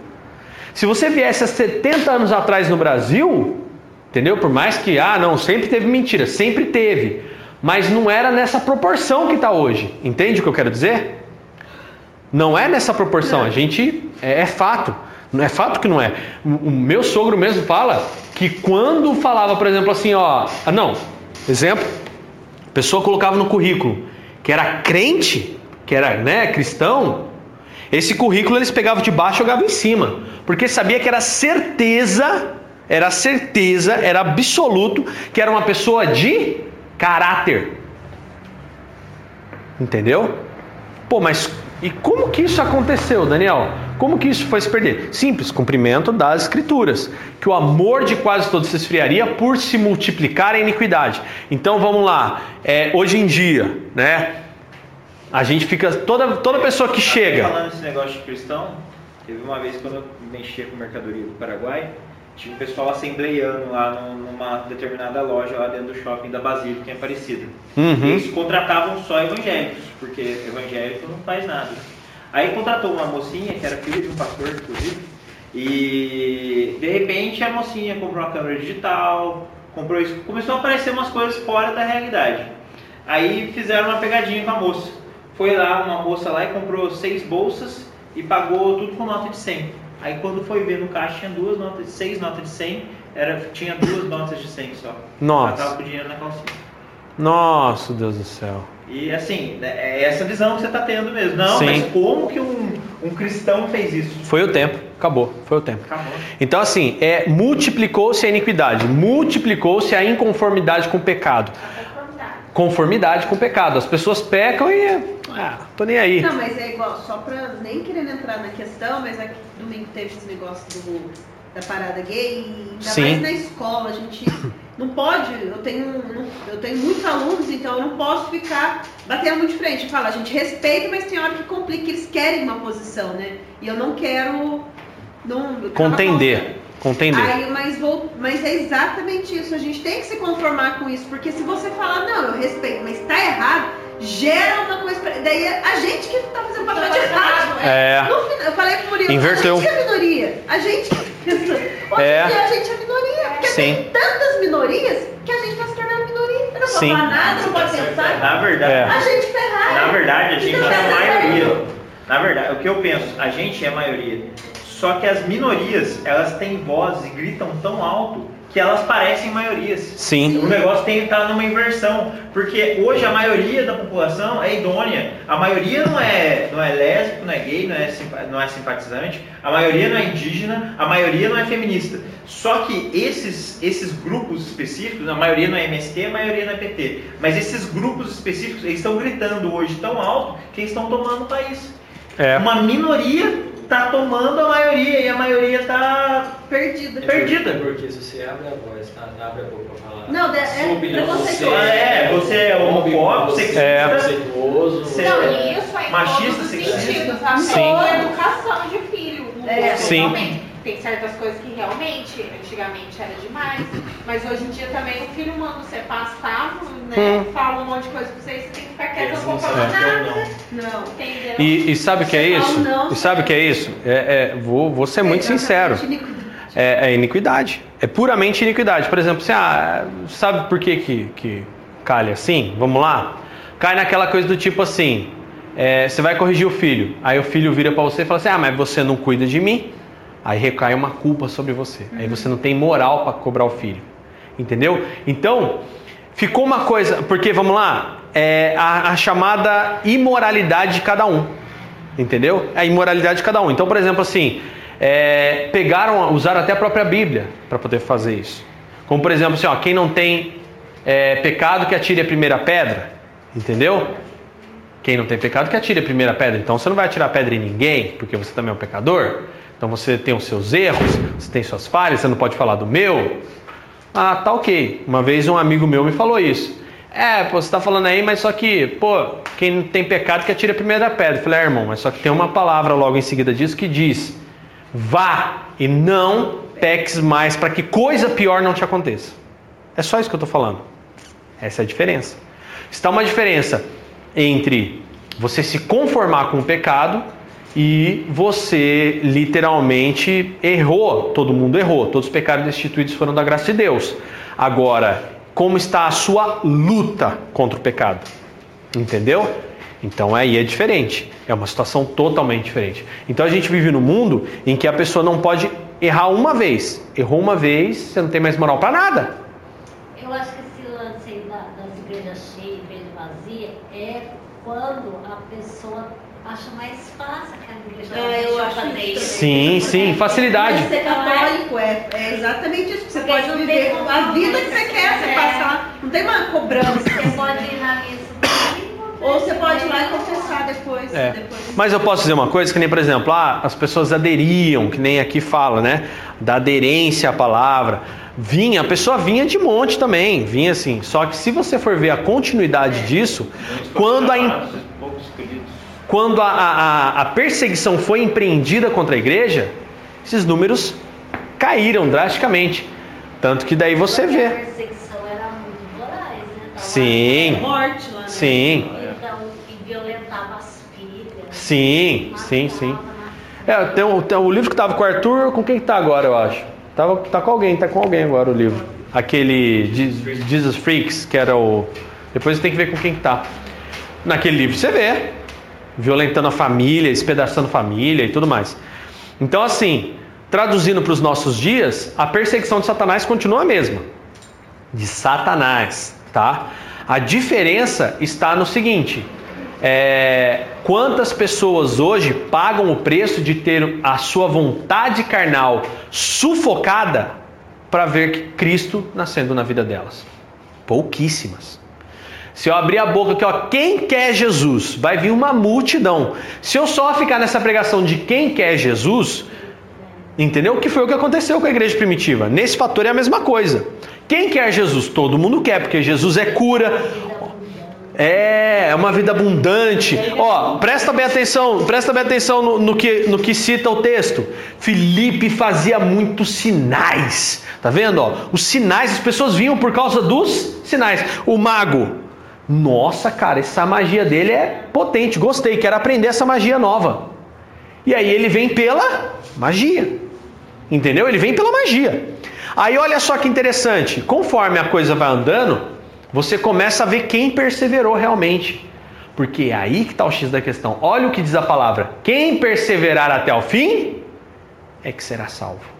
Se você viesse há 70 anos atrás no Brasil, entendeu? Por mais que, ah, não, sempre teve mentira, sempre teve. Mas não era nessa proporção que está hoje. Entende o que eu quero dizer? Não é nessa proporção. A gente. É, é fato. Não é fato que não é. O, meu sogro mesmo fala que quando falava, por exemplo, assim, ó. Ah, não. Exemplo. Pessoa colocava no currículo que era crente, que era né, cristão. Esse currículo eles pegavam de baixo e jogavam em cima. Porque sabia que era certeza, era certeza, era absoluto que era uma pessoa de caráter. Entendeu? Pô, mas e como que isso aconteceu, Daniel? Como que isso foi se perder? Simples, cumprimento das escrituras, que o amor de quase todos se esfriaria por se multiplicar a iniquidade. Então vamos lá, é, hoje em dia, né? A gente fica toda toda pessoa que chega, Falando esse negócio de cristão, teve uma vez quando eu mexia com mercadoria do Paraguai, tinha um pessoal assembleiando lá num- numa determinada loja lá dentro do shopping da Basílica em Aparecida. Uhum. Eles contratavam só evangélicos, porque evangélico não faz nada. Aí contratou uma mocinha, que era filha de um pastor, inclusive, e de repente a mocinha comprou uma câmera digital, comprou isso, começou a aparecer umas coisas fora da realidade. Aí fizeram uma pegadinha com a moça. Foi lá uma moça lá e comprou seis bolsas e pagou tudo com nota de 100. Aí quando foi ver no caixa tinha duas notas de seis notas de 100, era, tinha duas notas de 100 só. Nossa. Ela tava com o dinheiro na calcinha. Nossa, Deus do céu. E assim, né, é essa visão que você está tendo mesmo. Não, Sim. mas como que um, um cristão fez isso? Foi o tempo, acabou, foi o tempo. Acabou. Então assim, é multiplicou-se a iniquidade, multiplicou-se a inconformidade com o pecado. A conformidade. Conformidade com o pecado. As pessoas pecam e ah, tô nem aí. Não, mas é igual, só pra nem querendo entrar na questão, mas aqui domingo teve esse negócio do, da parada gay, e ainda Sim. mais na escola, a gente não pode, eu tenho, eu tenho muitos alunos, então eu não posso ficar batendo muito de frente. Eu falo, a gente respeita, mas tem hora que complica, eles querem uma posição, né? E eu não quero. Não, Contender. Contender. Aí, mas, vou, mas é exatamente isso. A gente tem que se conformar com isso. Porque se você falar, não, eu respeito, mas tá errado, gera uma coisa. Pra, daí é a gente que tá fazendo papel de errado. É. No final, eu falei pro Murilo, Inverteu. a gente é a minoria. A gente. Hoje É. a gente é a minoria. Porque Sim. tem tantas minorias que a gente está se tornando minoria. Eu não pode Sim. falar nada, não pode pensar. Na verdade, É. A gente ferrado. na verdade, a gente Então, é a maioria. Na verdade, o que eu penso, a gente é a maioria. Só que as minorias, elas têm vozes e gritam tão alto que elas parecem maiorias. Sim. O negócio tem que estar numa inversão, porque hoje a maioria da população é idônea. A maioria não é, não é lésbico, não é gay, não é, não é simpatizante. A maioria não é indígena, a maioria não é feminista. Só que esses, esses grupos específicos, a maioria não é MST, a maioria não é PT. Mas esses grupos específicos, eles estão gritando hoje tão alto que eles estão tomando o país. É. Uma minoria está tomando a maioria e a maioria está Perdida. Perdida. É porque se você abre a voz, tá? abre a boca pra falar. Não, é- é opinião, preconceituoso. você É, você é homofóbico, você sexista. é preconceituoso. Você- Não, isso é em Machista, sexista. A Sim. educação de filho. É. Sim. Tem certas coisas que realmente, antigamente era demais. Mas hoje em dia também o filho manda você passar, né? Hum. Fala um monte de coisa pra você e você tem que ficar quieto, Eles não não vou falar nada. não. Entendeu? E, e sabe o que é isso? não, E sabe o que é isso? É, é- vou, vou ser muito É sincero. iniquidade. É, é iniquidade. É puramente iniquidade. Por exemplo, você, ah, sabe por que, que, que calha assim? Vamos lá? Cai naquela coisa do tipo assim: é, você vai corrigir o filho. Aí o filho vira pra você e fala assim: ah, mas você não cuida de mim. Aí recai uma culpa sobre você. Aí você não tem moral para cobrar o filho. Entendeu? Então, ficou uma coisa. Porque, vamos lá, é a, a chamada imoralidade de cada um. Entendeu? É a imoralidade de cada um. Então, por exemplo, assim, é, pegaram, usaram até a própria Bíblia para poder fazer isso. Como, por exemplo, assim, ó, quem não tem é, pecado que atire a primeira pedra. Entendeu? Quem não tem pecado que atire a primeira pedra. Então você não vai atirar pedra em ninguém, porque você também é um pecador. Então você tem os seus erros, você tem suas falhas, você não pode falar do meu. Ah, tá ok. Uma vez um amigo meu me falou isso. É, pô, você tá falando aí, mas só que, pô, quem não tem pecado que atire a primeira pedra. Eu falei, é, irmão, mas só que tem uma palavra logo em seguida disso que diz: vá e não peques mais para que coisa pior não te aconteça. É só isso que eu tô falando. Essa é a diferença. Está uma diferença entre você se conformar com o pecado e você literalmente errou. Todo mundo errou. Todos os pecados destituídos foram da graça de Deus. Agora, como está a sua luta contra o pecado? Entendeu? Então aí é diferente. É uma situação totalmente diferente. Então a gente vive num mundo em que a pessoa não pode errar uma vez. Errou uma vez, você não tem mais moral para nada. Eu acho que esse lance aí da- das igrejas cheias, igreja vazia, é quando a pessoa acha mais fácil aquela igreja É, eu acho isso. Sim, sim, facilidade. Ser católico é, é exatamente isso. Você Porque pode viver a vida que você quer, você quiser. passar. Não tem uma cobrança. Você pode ir na missa também, Ou você pode ir lá e confessar depois. É. depois. Mas eu posso dizer uma coisa, que nem, por exemplo, ah, as pessoas aderiam, que nem aqui fala, né? Da aderência à palavra. Vinha, a pessoa vinha de monte também, vinha assim. Só que se você for ver a continuidade disso, quando a, poucos. Quando a, a, a perseguição foi empreendida contra a igreja, esses números caíram drasticamente. Tanto que daí você porque a vê. perseguição era muito voraz, né? Sim. Morte lá, né? Sim, Então, e violentava as filhas. sim, sim, sim. matava, É, tem o, tem o livro que tava com o Arthur, com quem que tá agora, eu acho? Tava, tá com alguém, tá com alguém agora o livro. Aquele Je- Jesus Freaks, que era o. Depois você tem que ver com quem que tá. Naquele livro você vê. Violentando a família, espedaçando a família e tudo mais. Então, assim, traduzindo para os nossos dias, a perseguição de Satanás continua a mesma. De Satanás, tá? A diferença está no seguinte: é, quantas pessoas hoje pagam o preço de ter a sua vontade carnal sufocada para ver Cristo nascendo na vida delas? Pouquíssimas. Se eu abrir a boca aqui, ó, quem quer Jesus? Vai vir uma multidão. Se eu só ficar nessa pregação de quem quer Jesus, entendeu? Que foi o que aconteceu com a igreja primitiva. Nesse fator é a mesma coisa. Quem quer Jesus? Todo mundo quer, porque Jesus é cura. É, é uma vida abundante. Ó, presta bem atenção, presta bem atenção no, no que, no que cita o texto. Filipe fazia muitos sinais. Tá vendo? Ó, os sinais, as pessoas vinham por causa dos sinais. O mago, nossa, cara, essa magia dele é potente. Gostei, quero aprender essa magia nova. E aí ele vem pela magia. Entendeu? Ele vem pela magia. Aí olha só que interessante, conforme a coisa vai andando, você começa a ver quem perseverou realmente. Porque é aí que está o X da questão. Olha o que diz a palavra: quem perseverar até o fim é que será salvo.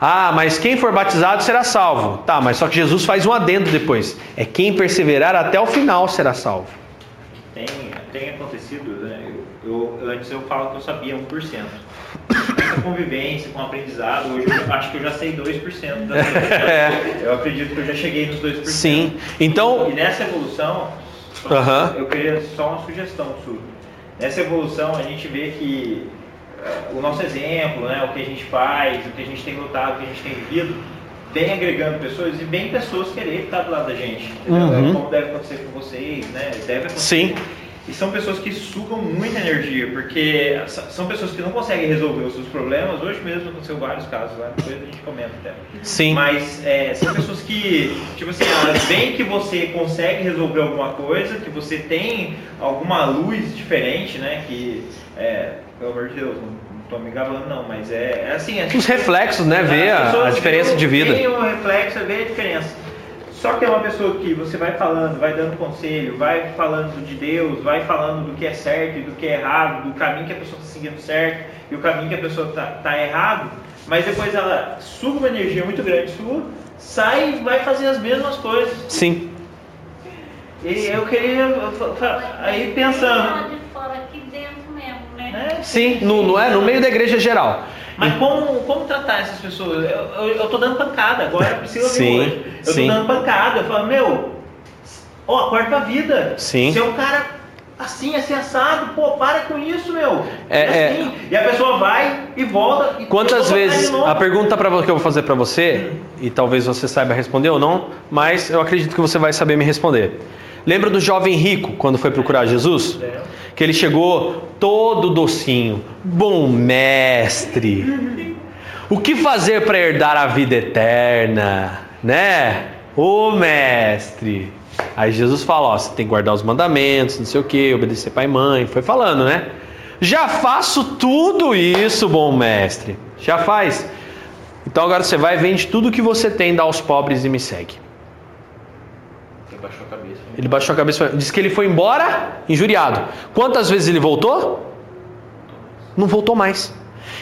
Ah, mas quem for batizado será salvo. Tá, mas só que Jesus faz um adendo depois. É quem perseverar até o final será salvo. Tem, tem acontecido, né? Eu, eu, antes eu falo que eu sabia 1%. Essa convivência com o aprendizado, hoje eu acho que eu já sei 2% das coisas. É. Eu acredito que eu já cheguei nos 2%. Sim. Então, E nessa evolução, só- Aham. eu queria só uma sugestão sua. Nessa evolução a gente vê que o nosso exemplo, né, o que a gente faz, o que a gente tem lutado, o que a gente tem vivido, vem agregando pessoas e vem pessoas querer estar do lado da gente. Uhum. Como deve acontecer com vocês, né? Deve acontecer. Sim. E são pessoas que sugam muita energia, porque são pessoas que não conseguem resolver os seus problemas. Hoje mesmo aconteceu vários casos lá, depois a gente comenta até. sim. Mas é, são pessoas que, tipo assim, elas veem que você consegue resolver alguma coisa, que você tem alguma luz diferente, né? Que, é, pelo amor de Deus, não, tô me gabando não, mas é, é assim... É, Os reflexos, né? Ver a, a diferença de vida. Veem o reflexo, vê a diferença. Só que é uma pessoa que você vai falando, vai dando conselho, vai falando de Deus, vai falando do que é certo e do que é errado, do caminho que a pessoa está seguindo certo e o caminho que a pessoa está errado, mas depois ela suga uma energia muito grande sua, sai e vai fazer as mesmas coisas. Sim. E eu queria, aí pensando, de fora aqui dentro mesmo, né? Sim, no, no, é, no meio da igreja geral. Mas como, como tratar essas pessoas? Eu, eu, eu tô dando pancada, agora a Priscila Sim, hoje. Eu sim. tô dando pancada, eu falo, meu, ó, acorda pra vida. Sim. Você é um cara assim, assim, assado, pô, para com isso, meu. É, é. assim. E a pessoa vai e volta. E Quantas eu vezes a pergunta para que eu vou fazer para você e talvez você saiba responder ou não, mas eu acredito que você vai saber me responder. Lembra do jovem rico quando foi procurar Jesus? É. Que ele chegou todo docinho, bom mestre. O que fazer para herdar a vida eterna, né? Ô mestre. Aí Jesus fala, ó, você tem que guardar os mandamentos, não sei o que, obedecer pai e mãe, foi falando, né? Já faço tudo isso, bom mestre. Já faz. Então agora você vai, vende tudo que você tem, dá aos pobres e me segue. Ele baixou a cabeça. Ele baixou a cabeça, disse que ele foi embora injuriado. Quantas vezes ele voltou? Não voltou mais.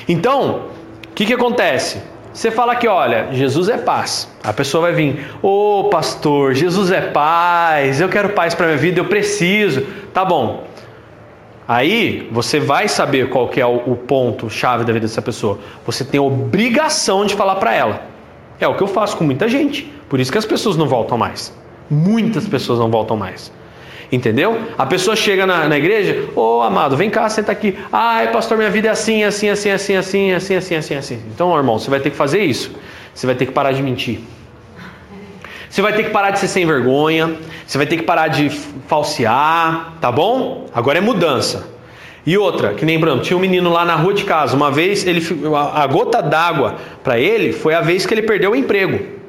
Então, o que, que acontece? Você fala que, olha, Jesus é paz. A pessoa vai vir, ô pastor, Jesus é paz, eu quero paz para minha vida, eu preciso. Tá bom. Aí você vai saber qual que é o, ponto chave da vida dessa pessoa. Você tem obrigação de falar para ela. É o que eu faço com muita gente. Por isso que as pessoas não voltam mais. Muitas pessoas não voltam mais. Entendeu? A pessoa chega na, na igreja, ô amado, vem cá, senta aqui. Ai, pastor, minha vida é assim, assim, assim, assim, assim, assim, assim, assim, assim. Então, irmão, você vai ter que fazer isso. Você vai ter que parar de mentir. Você vai ter que parar de ser sem vergonha. Você vai ter que parar de falsear, tá bom? Agora é mudança. E outra, que nem Bruno, tinha um menino lá na rua de casa. Uma vez ele a gota d'água para ele foi a vez que ele perdeu o emprego.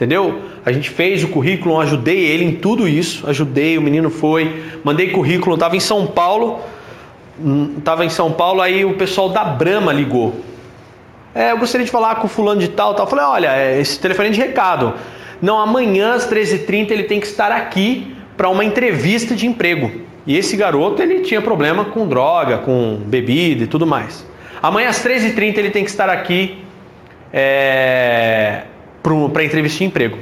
Entendeu? A gente fez o currículo, ajudei ele em tudo isso, ajudei, o menino foi, mandei currículo, estava em São Paulo, estava em São Paulo, aí o pessoal da Brama ligou. É, eu gostaria de falar com fulano de tal, tal. Eu falei, olha, é, esse telefone é de recado. Não, amanhã às 13h30 ele tem que estar aqui para uma entrevista de emprego. E esse garoto, ele tinha problema com droga, com bebida e tudo mais. Amanhã às 13h30 ele tem que estar aqui é, para entrevista de emprego.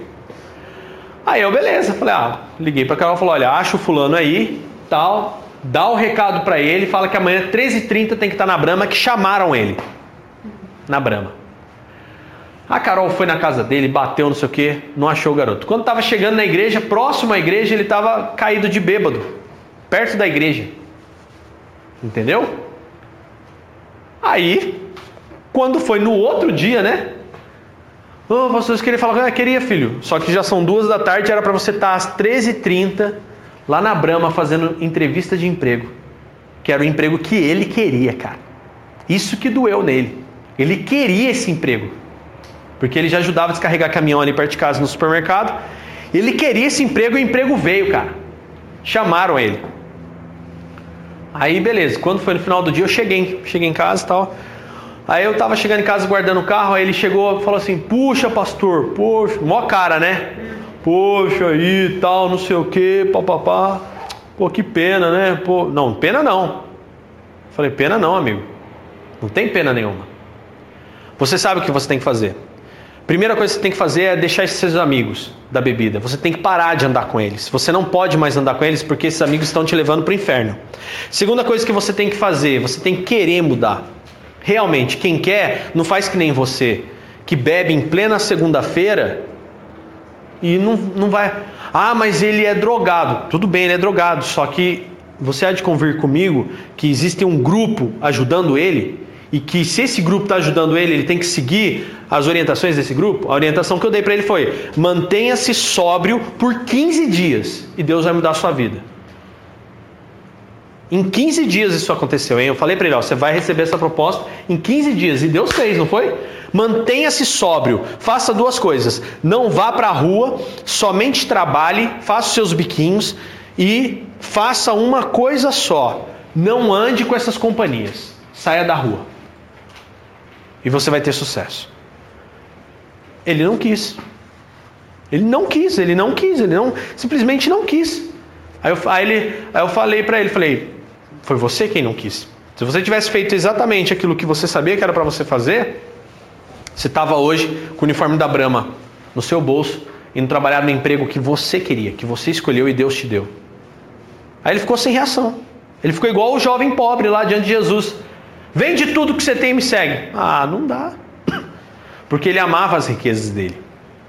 Aí eu, beleza, falei, ah, liguei para Carol, falou, olha, acha o fulano aí, tal, dá o recado para ele, fala que amanhã 13h30 tem que estar na Brama, que chamaram ele na Brama. A Carol foi na casa dele, bateu, não sei o que, não achou o garoto. Quando estava chegando na igreja, próximo à igreja, ele estava caído de bêbado, perto da igreja. Entendeu? Aí, quando foi no outro dia, né? Ô, oh, pastor, eu queria falar, ah, queria, filho. Só que já são duas da tarde, era para você estar às 13h30 lá na Brama fazendo entrevista de emprego. Que era o emprego que ele queria, cara. Isso que doeu nele. Ele queria esse emprego. Porque ele já ajudava a descarregar caminhão ali perto de casa no supermercado. Ele queria esse emprego e o emprego veio, cara. Chamaram ele. Aí, beleza. Quando foi no final do dia, eu cheguei. Cheguei em casa e tal. Aí eu tava chegando em casa guardando o carro, aí ele chegou e falou assim: Puxa, pastor, poxa, mó cara, né? Poxa, aí tal, não sei o que, papapá. Pô, que pena, né? Pô, não, pena não. Falei, pena não, amigo. Não tem pena nenhuma. Você sabe o que você tem que fazer. Primeira coisa que você tem que fazer é deixar esses seus amigos da bebida. Você tem que parar de andar com eles. Você não pode mais andar com eles porque esses amigos estão te levando para o inferno. Segunda coisa que você tem que fazer, você tem que querer mudar. Realmente, quem quer, não faz que nem você, que bebe em plena segunda-feira e não, não vai. Ah, mas ele é drogado. Tudo bem, ele é drogado, só que você há de convir comigo que existe um grupo ajudando ele e que se esse grupo está ajudando ele, ele tem que seguir as orientações desse grupo. A orientação que eu dei para ele foi: mantenha-se sóbrio por 15 dias e Deus vai mudar a sua vida. Em 15 dias isso aconteceu, hein? Eu falei para ele: ó, você vai receber essa proposta em 15 dias e Deus fez, não foi? Mantenha-se sóbrio, faça duas coisas: não vá para a rua, somente trabalhe, faça os seus biquinhos e faça uma coisa só: não ande com essas companhias, saia da rua e você vai ter sucesso. Ele não quis. Ele não quis, ele não quis, ele não simplesmente não quis. Aí eu, aí ele, aí eu falei para ele, falei, foi você quem não quis. Se você tivesse feito exatamente aquilo que você sabia que era para você fazer, você estava hoje com o uniforme da Brahma no seu bolso, indo trabalhar no emprego que você queria, que você escolheu e Deus te deu. Aí ele ficou sem reação. Ele ficou igual o jovem pobre lá diante de Jesus. Vende tudo que você tem e me segue. Ah, não dá. Porque ele amava as riquezas dele.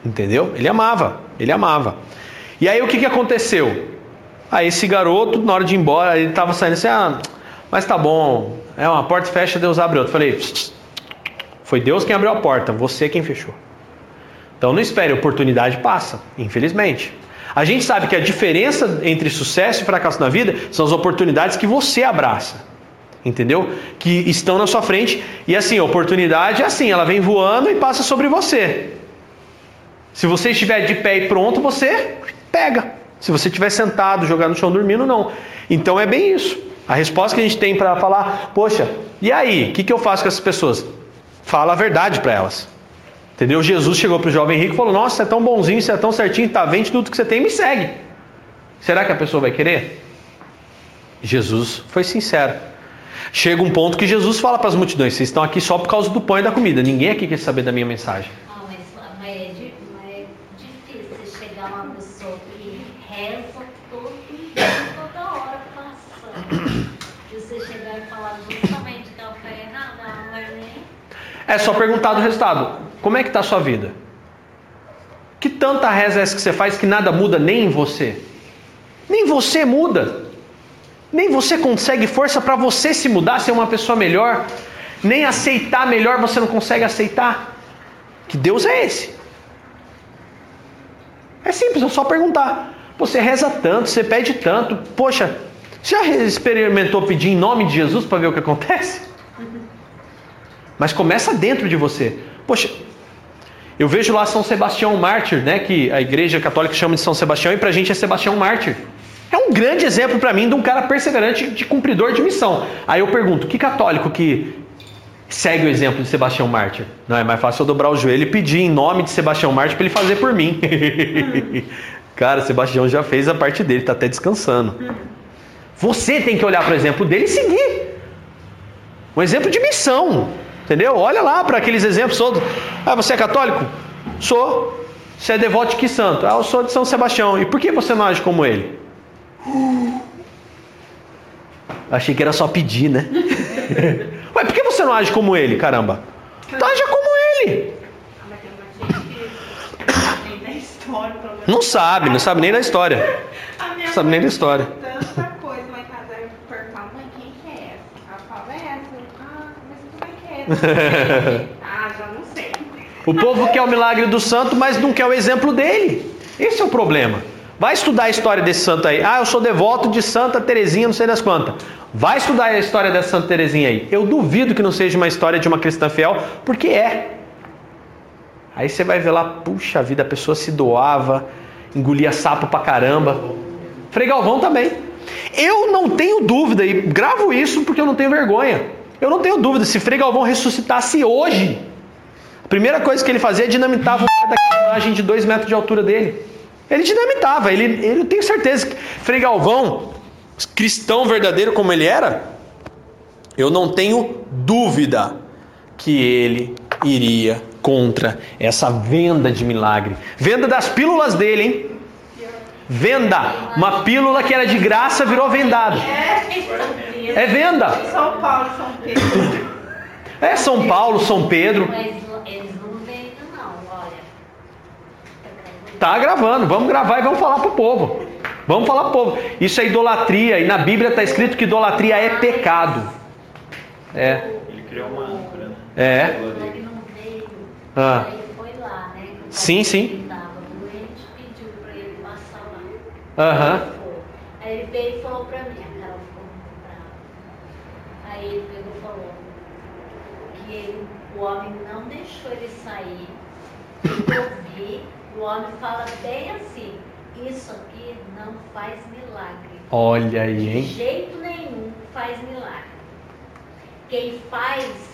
Entendeu? Ele amava, ele amava. E aí o que, que aconteceu? Aí esse garoto, na hora de ir embora, ele estava saindo assim, ah, mas tá bom, é uma porta fecha, Deus abre outra. Falei, foi Deus quem abriu a porta, você quem fechou. Então não espere, oportunidade passa, infelizmente. A gente sabe que a diferença entre sucesso e fracasso na vida são as oportunidades que você abraça entendeu? Que estão na sua frente e assim, a oportunidade é assim, ela vem voando e passa sobre você. Se você estiver de pé e pronto, você pega. Se você estiver sentado, jogado no chão dormindo, não. Então é bem isso. A resposta que a gente tem para falar, poxa, e aí, o que, que eu faço com essas pessoas? Fala a verdade para elas. Entendeu? Jesus chegou para o jovem rico e falou: Nossa, você é tão bonzinho, você é tão certinho, tá, vende tudo que você tem me segue. Será que a pessoa vai querer? Jesus foi sincero. Chega um ponto que Jesus fala para as multidões: vocês estão aqui só por causa do pão e da comida. Ninguém aqui quer saber da minha mensagem. Ah, mas, mas, é, mas é difícil chegar uma pessoa que reza todo dia, toda hora passando. E você chegar e falar justamente que ela foi errada, não é nem. É só perguntar do resultado. Como é que está a sua vida? Que tanta reza é essa que você faz que nada muda nem em você? Nem você muda. Nem você consegue força para você se mudar, ser uma pessoa melhor. Nem aceitar melhor você não consegue aceitar. Que Deus é esse? É simples, é só perguntar. Você reza tanto, você pede tanto. Poxa, já experimentou pedir em nome de Jesus para ver o que acontece? Mas começa dentro de você. Poxa, eu vejo lá São Sebastião Mártir, né? Que a igreja católica chama de São Sebastião e para a gente é Sebastião Mártir. É um grande exemplo para mim de um cara perseverante de cumpridor de missão. Aí eu pergunto, que católico que segue o exemplo de Sebastião Mártir? Não é mais fácil eu dobrar o joelho e pedir em nome de Sebastião Mártir para ele fazer por mim. cara, Sebastião já fez a parte dele, está até descansando. Você tem que olhar para o exemplo dele e seguir. Um exemplo de missão. Entendeu? Olha lá para aqueles exemplos todos. Ah, você é católico? Sou. Você é devoto de que santo? Ah, eu sou de São Sebastião. E por que você não age como ele? Achei que era só pedir, né? Ué, por que você não age como ele, caramba? Então haja como ele. Não sabe, não sabe nem da história. Não sabe nem da história. Tanta coisa lá em casa, eu pergunto, mãe, quem que é essa? Ela fala, é essa. Ah, mas como é que é essa? ah, já não sei. O povo quer o milagre do santo, mas não quer o exemplo dele. Esse é o problema. Vai estudar a história desse santo aí. Ah, eu sou devoto de Santa Terezinha, não sei das quantas. Vai estudar a história dessa Santa Terezinha aí. Eu duvido que não seja uma história de uma cristã fiel, porque é. Aí você vai ver lá, puxa vida, a pessoa se doava, engolia sapo pra caramba. Frei Galvão também. Eu não tenho dúvida, e gravo isso porque eu não tenho vergonha. Eu não tenho dúvida, se Frei Galvão ressuscitasse hoje, a primeira coisa que ele fazia é dinamitava o imagem de dois metros de altura dele. Ele dinamitava, ele, ele eu tenho certeza que Frei Galvão, cristão verdadeiro como ele era, eu não tenho dúvida que ele iria contra essa venda de milagre. Venda das pílulas dele, hein? Venda. Uma pílula que era de graça virou vendada. É venda. São Paulo, São Pedro. É São Paulo, São Pedro. Mas eles não vendem, não, olha. Tá gravando, vamos gravar e vamos falar pro povo. Vamos falar pro povo. Isso é idolatria, e na Bíblia está escrito que idolatria é pecado. É. Ele criou uma âncora. né? É. Ele não veio. Ah. Aí foi lá, né? Sim, sim. dele Tava doente, pediu pra ele passar lá. Aham. Aí ele veio e falou pra mim, a Carol ficou muito brava. Aí ele pegou e falou que ele, o homem não deixou ele sair. Eu vi, o homem fala bem assim, isso aqui não faz milagre. Olha aí, De hein? jeito nenhum faz milagre. Quem faz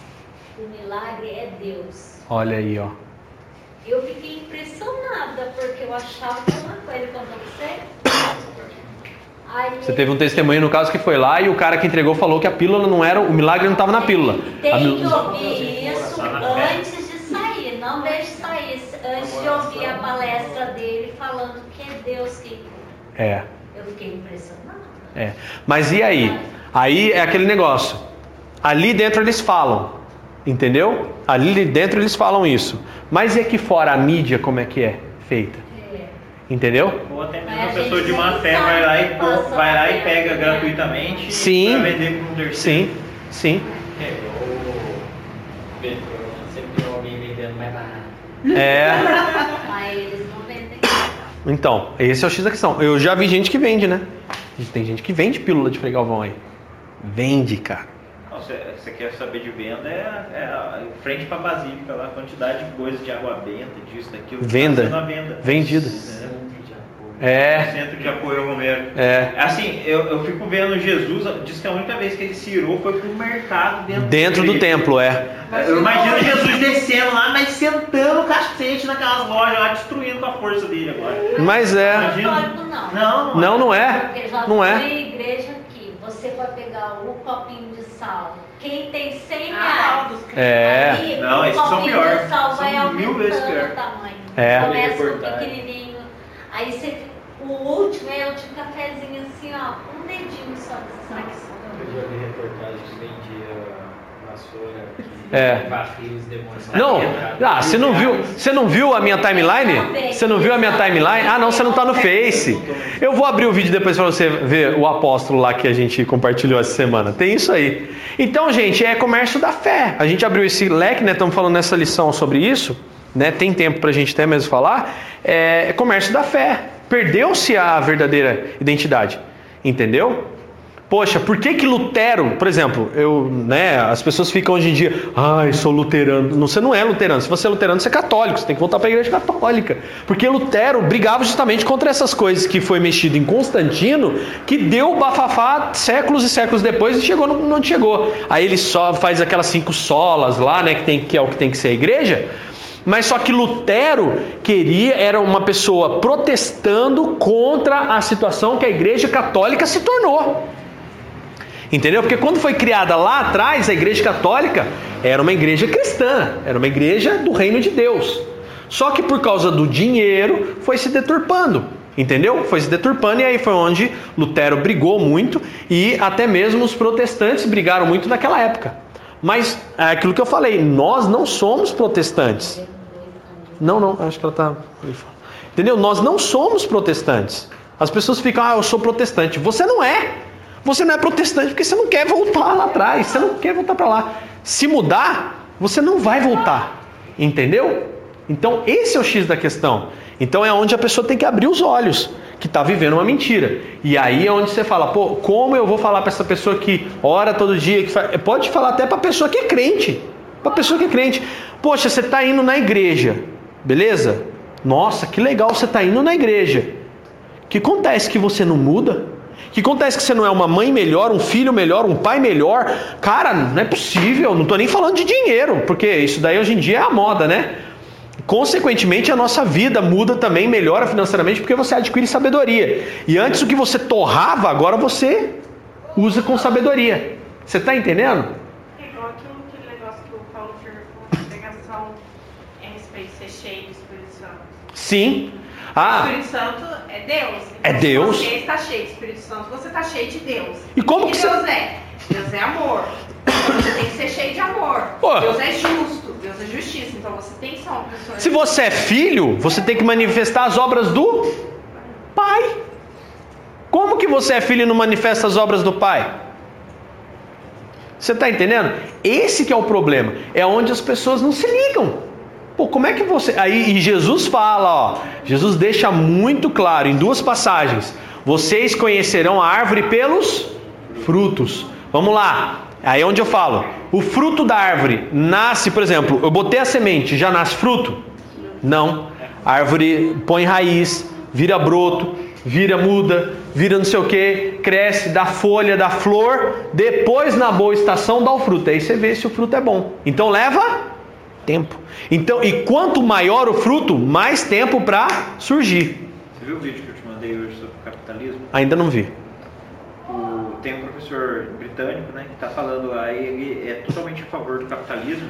o milagre é Deus. Olha aí, ó. Eu fiquei impressionada porque eu achava que uma coisa, ele contou pra você. Você teve um testemunho no caso que foi lá e o cara que entregou falou que a pílula não era, o milagre não estava na pílula. Tem A que ouvir isso antes de sair, não deixe sair antes de ouvir a palestra dele falando que é Deus que. É. Eu fiquei impressionada. É. Mas e aí? Aí é aquele negócio. Ali dentro eles falam, entendeu? Ali dentro eles falam isso. Mas e aqui fora a mídia como é que é feita? É. Entendeu? Ou até mesmo a pessoa de má fé vai lá e, vai lá e pega fé. gratuitamente Sim. para vender para um terceiro. Sim, sim. É, o Pedro, sempre tem alguém vendendo mais barato. É. Mas eles não vendem. Então, esse é o X da questão. Eu já vi gente que vende, né? Tem gente que vende pílula de Frei Galvão aí. Vende, cara. Não, Você quer saber de venda, é, é a- frente para a Basílica lá, a quantidade de coisas de água benta, disso, daquilo. que tá Venda. venda. Vendida. Entendeu? É, Centro de apoio Romero. é. Assim, eu, eu fico vendo Jesus, diz que a única vez que ele se irou foi pro mercado dentro, Dentro do igreja. templo, é. Eu imagino Jesus descendo lá, mas sentando o cacete naquelas lojas lá, destruindo com a força dele agora. Mas é. Não. Não, Não, não é. Porque já Não foi é. Aqui. Você vai pegar um copinho de sal. Quem tem 100 Ah, reais. É. Aí, Não, o esses são copinho pior. de sal vai São mil vezes aumentando o tamanho. É. Começa um Reportagem. pequenininho. Aí você, o último é o de cafezinho assim, ó. Um dedinho só de sal. Eu já vi reportagem que vendia vassoura que É. demônios. Não, ah, você não viu, você não viu a minha timeline? Você não viu a minha timeline? Ah, não, você não tá no Face. Eu vou abrir o vídeo depois para você ver o apóstolo lá que a gente compartilhou essa semana. Tem isso aí. Então, gente, é comércio da fé. A gente abriu esse leque, né? Estamos falando nessa lição sobre isso, né? Tem tempo para a gente até mesmo falar. É, é comércio da fé. Perdeu-se a verdadeira identidade, entendeu? Poxa, por que que Lutero, por exemplo, eu, né, as pessoas ficam hoje em dia, ai, sou luterano. Não, você não é luterano. Se você é luterano, você é católico. Você tem que voltar para a igreja católica. Porque Lutero brigava justamente contra essas coisas que foi mexido em Constantino, que deu bafafá séculos e séculos depois e chegou onde chegou. Aí ele só faz aquelas cinco solas lá, né, que, tem, que é o que tem que ser a igreja. Mas só que Lutero queria, era uma pessoa protestando contra a situação que a igreja católica se tornou. Entendeu? Porque quando foi criada lá atrás, a igreja católica era uma igreja cristã, era uma igreja do reino de Deus. Só que por causa do dinheiro foi se deturpando. Entendeu? Foi se deturpando e aí foi onde Lutero brigou muito e até mesmo os protestantes brigaram muito naquela época. Mas é aquilo que eu falei, nós não somos protestantes. Não, não, acho que ela está. Entendeu? Nós não somos protestantes. As pessoas ficam, ah, eu sou protestante. Você não é. Você não é protestante porque você não quer voltar lá atrás. Você não quer voltar para lá. Se mudar, você não vai voltar. Entendeu? Então, esse é o X da questão. Então, é onde a pessoa tem que abrir os olhos, que está vivendo uma mentira. E aí é onde você fala, pô, como eu vou falar para essa pessoa que ora todo dia, que fa... pode falar até para a pessoa que é crente. Para a pessoa que é crente. Poxa, você está indo na igreja, beleza? Nossa, que legal você está indo na igreja. O que acontece que você não muda? Que acontece que você não é uma mãe melhor, um filho melhor, um pai melhor. Cara, não é possível. Não estou nem falando de dinheiro, porque isso daí hoje em dia é a moda, né? Consequentemente, a nossa vida muda também, melhora financeiramente, porque você adquire sabedoria. E antes o que você torrava, agora você usa com sabedoria. Você está entendendo? É igual aquilo, aquele negócio que o Paulo a é a respeito de ser cheio do Espírito Santo. Sim. O Ah, Espírito Santo é Deus. É Então, Deus. Se você está cheio do Espírito Santo, você está cheio de Deus. E como O que você- Deus é? Deus é amor. Então você tem que ser cheio de amor. Pô. Deus é justo. Deus é justiça. Então você tem que ser uma pessoa. se você é filho, você tem que manifestar as obras do pai. Como que você é filho e não manifesta as obras do pai? Você está entendendo? Esse que é o problema. É onde as pessoas não se ligam. Pô, como é que você. Aí Jesus fala, ó. Jesus deixa muito claro em duas passagens. Vocês conhecerão a árvore pelos frutos. Vamos lá. Aí é onde eu falo. O fruto da árvore nasce, por exemplo, eu botei a semente, já nasce fruto? Não. A árvore põe raiz, vira broto, vira muda, vira não sei o que, cresce, dá folha, dá flor, depois na boa estação dá o fruto. Aí você vê se o fruto é bom. Então leva tempo. Então, e quanto maior o fruto, mais tempo para surgir. Você viu o vídeo que eu te mandei hoje sobre capitalismo? Ainda não vi. O- tem um professor britânico, né, que está falando e ele é totalmente a favor do capitalismo,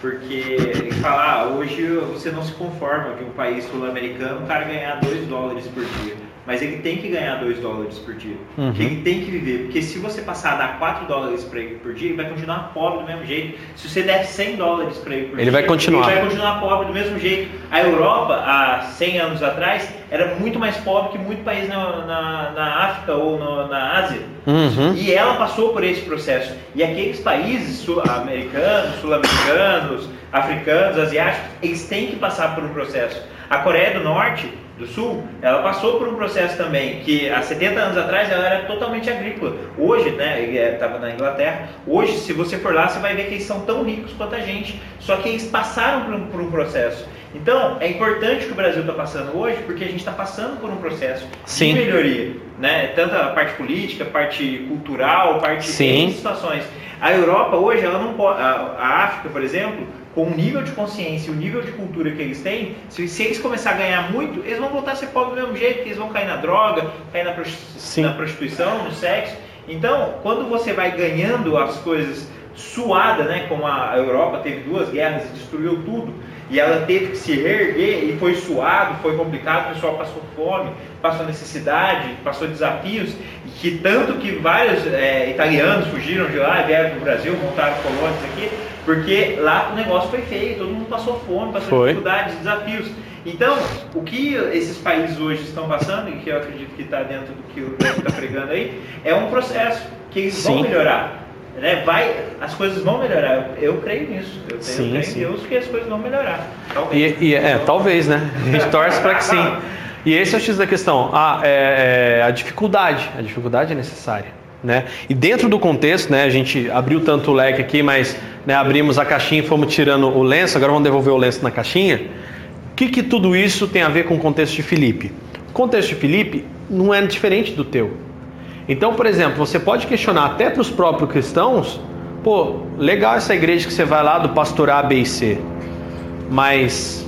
porque ele fala, ah, hoje você não se conforma de um país sul-americano cara ganhar 2 dólares por dia. Mas ele tem que ganhar 2 dólares por dia. Uhum. Ele tem que viver. Porque se você passar a dar 4 dólares para ele por dia, ele vai continuar pobre do mesmo jeito. Se você der 100 dólares para ele por Ele dia, vai continuar. ele vai continuar pobre do mesmo jeito. A Europa, há 100 anos atrás, era muito mais pobre que muito país na, na, na África ou no- na Ásia. Uhum. E ela passou por esse processo. E aqueles países sul- americanos, sul-americanos, africanos, asiáticos, eles têm que passar por um processo. A Coreia do Norte, do Sul, ela passou por um processo também, que há 70 anos atrás ela era totalmente agrícola. Hoje, né, estava na Inglaterra, hoje, se você for lá, você vai ver que eles são tão ricos quanto a gente. Só que eles passaram por um, por um processo. Então, é importante que o Brasil está passando hoje, porque a gente está passando por um processo Sim. de melhoria, né? Tanto a parte política, a parte cultural, a parte Sim. de situações. A Europa hoje, ela não pode, a África, por exemplo, com o nível de consciência e o nível de cultura que eles têm, se, se eles começarem a ganhar muito, eles vão voltar a ser pobres do mesmo jeito, porque eles vão cair na droga, cair na, prosti- na prostituição, no sexo. Então, quando você vai ganhando as coisas suada, né, como a Europa teve duas guerras e destruiu tudo, e ela teve que se reerguer e foi suado, foi complicado, o pessoal passou fome, passou necessidade, passou desafios, e que tanto que vários é, italianos fugiram de lá, vieram para o Brasil, montaram colônias aqui, porque lá o negócio foi feio, todo mundo passou fome, passou Foi. dificuldades, desafios. Então, o que esses países hoje estão passando, e que eu acredito que está dentro do que o Pedro está pregando aí, é um processo que eles vão Sim. melhorar. Né? Vai, as coisas vão melhorar. Eu, eu creio nisso. Eu, tenho, Sim, eu creio sim. em Deus que as coisas vão melhorar. Talvez. E, e- é, talvez, né? A gente torce para que sim. E esse é o X da questão. Ah, é, é a dificuldade. A dificuldade é necessária. Né? E dentro do contexto, né, a gente abriu tanto o leque aqui, mas né, abrimos a caixinha e fomos tirando o lenço, agora vamos devolver o lenço na caixinha. O que, que tudo isso tem a ver com o contexto de Filipe? O contexto de Filipe não é diferente do teu. Então, por exemplo, você pode questionar até para os próprios cristãos, pô, legal essa igreja que você vai lá do pastor A, B e C, mas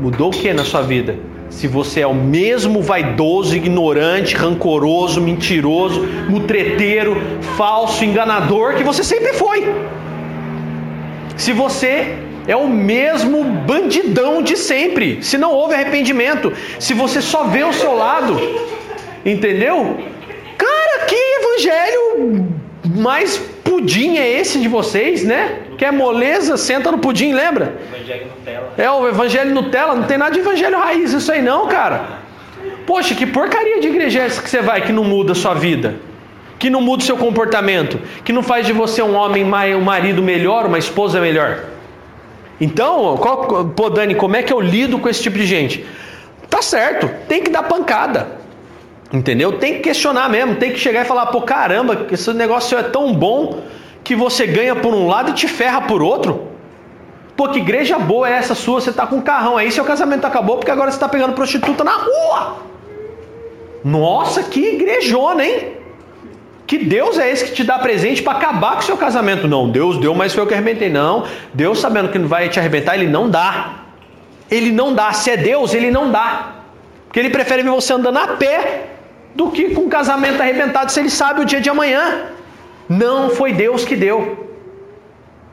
mudou o que na sua vida? Se você é o mesmo vaidoso, ignorante, rancoroso, mentiroso, mutreteiro, falso, enganador que você sempre foi. Se você é o mesmo bandidão de sempre, se não houve arrependimento, se você só vê o seu lado, entendeu? Que evangelho mais pudim é esse de vocês, né? Quer moleza? Senta no pudim, lembra? Evangelho Nutella. É o evangelho Nutella, não tem nada de evangelho raiz isso aí não, cara. Poxa, que porcaria de igreja é essa que você vai que não muda a sua vida? Que não muda o seu comportamento? Que não faz de você um homem, um marido melhor, uma esposa melhor? Então, qual, pô, Dani, como é que eu lido com esse tipo de gente? Tá certo, tem que dar pancada. Entendeu? Tem que questionar mesmo, tem que chegar e falar, pô, caramba, esse negócio é tão bom que você ganha por um lado e te ferra por outro. Pô, que igreja boa é essa sua? Você tá com um carrão aí, seu casamento acabou porque agora você tá pegando prostituta na rua. Nossa, que igrejona, hein? Que Deus é esse que te dá presente para acabar com o seu casamento? Não, Deus deu, mas foi eu que arrebentei. Não, Deus sabendo que não vai te arrebentar, ele não dá. Ele não dá. Se é Deus, ele não dá. Porque ele prefere ver você andando a pé do que com o casamento arrebentado, se ele sabe o dia de amanhã. Não foi Deus que deu.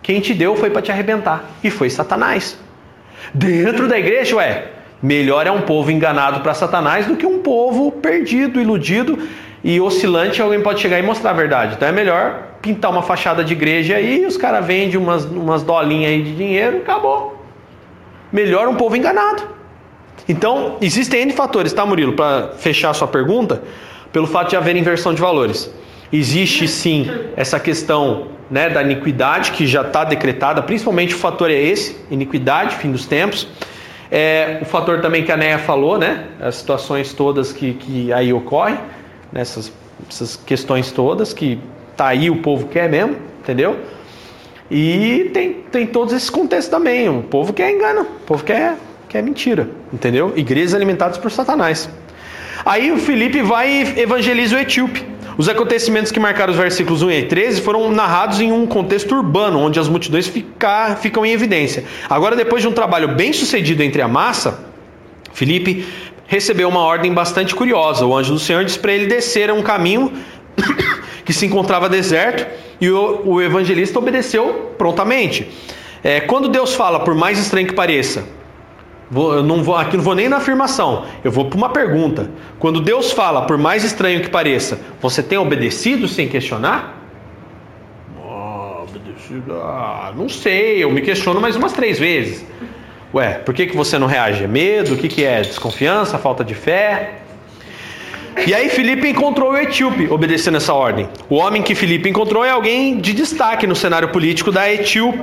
Quem te deu foi para te arrebentar. E foi Satanás. Dentro da igreja, ué, melhor é um povo enganado para Satanás do que um povo perdido, iludido e oscilante. Alguém pode chegar e mostrar a verdade. Então é melhor pintar uma fachada de igreja aí, os caras vendem umas, umas dolinhas aí de dinheiro, acabou. Melhor um povo enganado. Então, existem N fatores, tá, Murilo? Para fechar a sua pergunta, pelo fato de haver inversão de valores. Existe sim essa questão né, da iniquidade que já está decretada, principalmente o fator é esse, iniquidade, fim dos tempos. É, o fator também que a Néia falou, né, as situações todas que, que aí ocorrem, nessas essas questões todas, que tá aí o povo quer mesmo, entendeu? E tem, tem todos esses contextos também, o povo quer engano, o povo quer, quer mentira, entendeu? Igrejas alimentadas por Satanás. Aí o Felipe vai e evangeliza o etíope. Os acontecimentos que marcaram os versículos 1 e 13 foram narrados em um contexto urbano, onde as multidões ficam em evidência. Agora, depois de um trabalho bem sucedido entre a massa, Felipe recebeu uma ordem bastante curiosa. O anjo do Senhor disse para ele descer a um caminho que se encontrava deserto e o, o evangelista obedeceu prontamente. É, quando Deus fala, por mais estranho que pareça, Vou, eu não vou, aqui não vou nem na afirmação, eu vou para uma pergunta. Quando Deus fala, por mais estranho que pareça, você tem obedecido sem questionar? Obedecido, ah, não sei, eu me questiono mais umas três vezes. Ué, por que, que você não reage? É medo? O que, que é? Desconfiança? Falta de fé? E aí Filipe encontrou o etíope, obedecendo essa ordem. O homem que Filipe encontrou é alguém de destaque no cenário político da,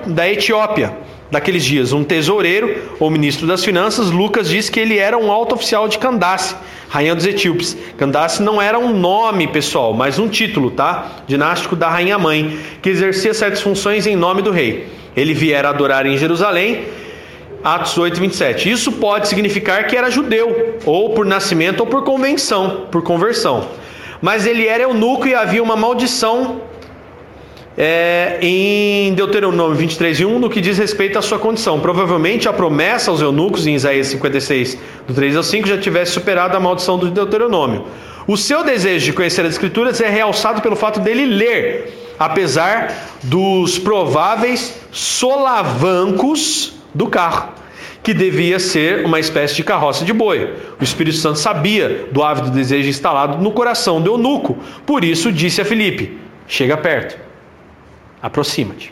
da Etiópia daqueles dias, um tesoureiro ou ministro das finanças, Lucas diz que ele era um alto oficial de Candace, rainha dos etíopes. Candace não era um nome, pessoal, mas um título, tá? Dinástico da rainha mãe, que exercia certas funções em nome do rei. Ele viera adorar em Jerusalém, Atos 8, 27. Isso pode significar que era judeu, ou por nascimento ou por convenção, por conversão. Mas ele era eunuco e havia uma maldição é, em Deuteronômio 23, 1, no que diz respeito à sua condição. Provavelmente a promessa aos eunucos em Isaías 56, do 3 ao 5, já tivesse superado a maldição do Deuteronômio. O seu desejo de conhecer as Escrituras é realçado pelo fato dele ler, apesar dos prováveis solavancos do carro, que devia ser uma espécie de carroça de boi. O Espírito Santo sabia do ávido desejo instalado no coração do eunuco, por isso disse a Filipe: chega perto aproxima-te.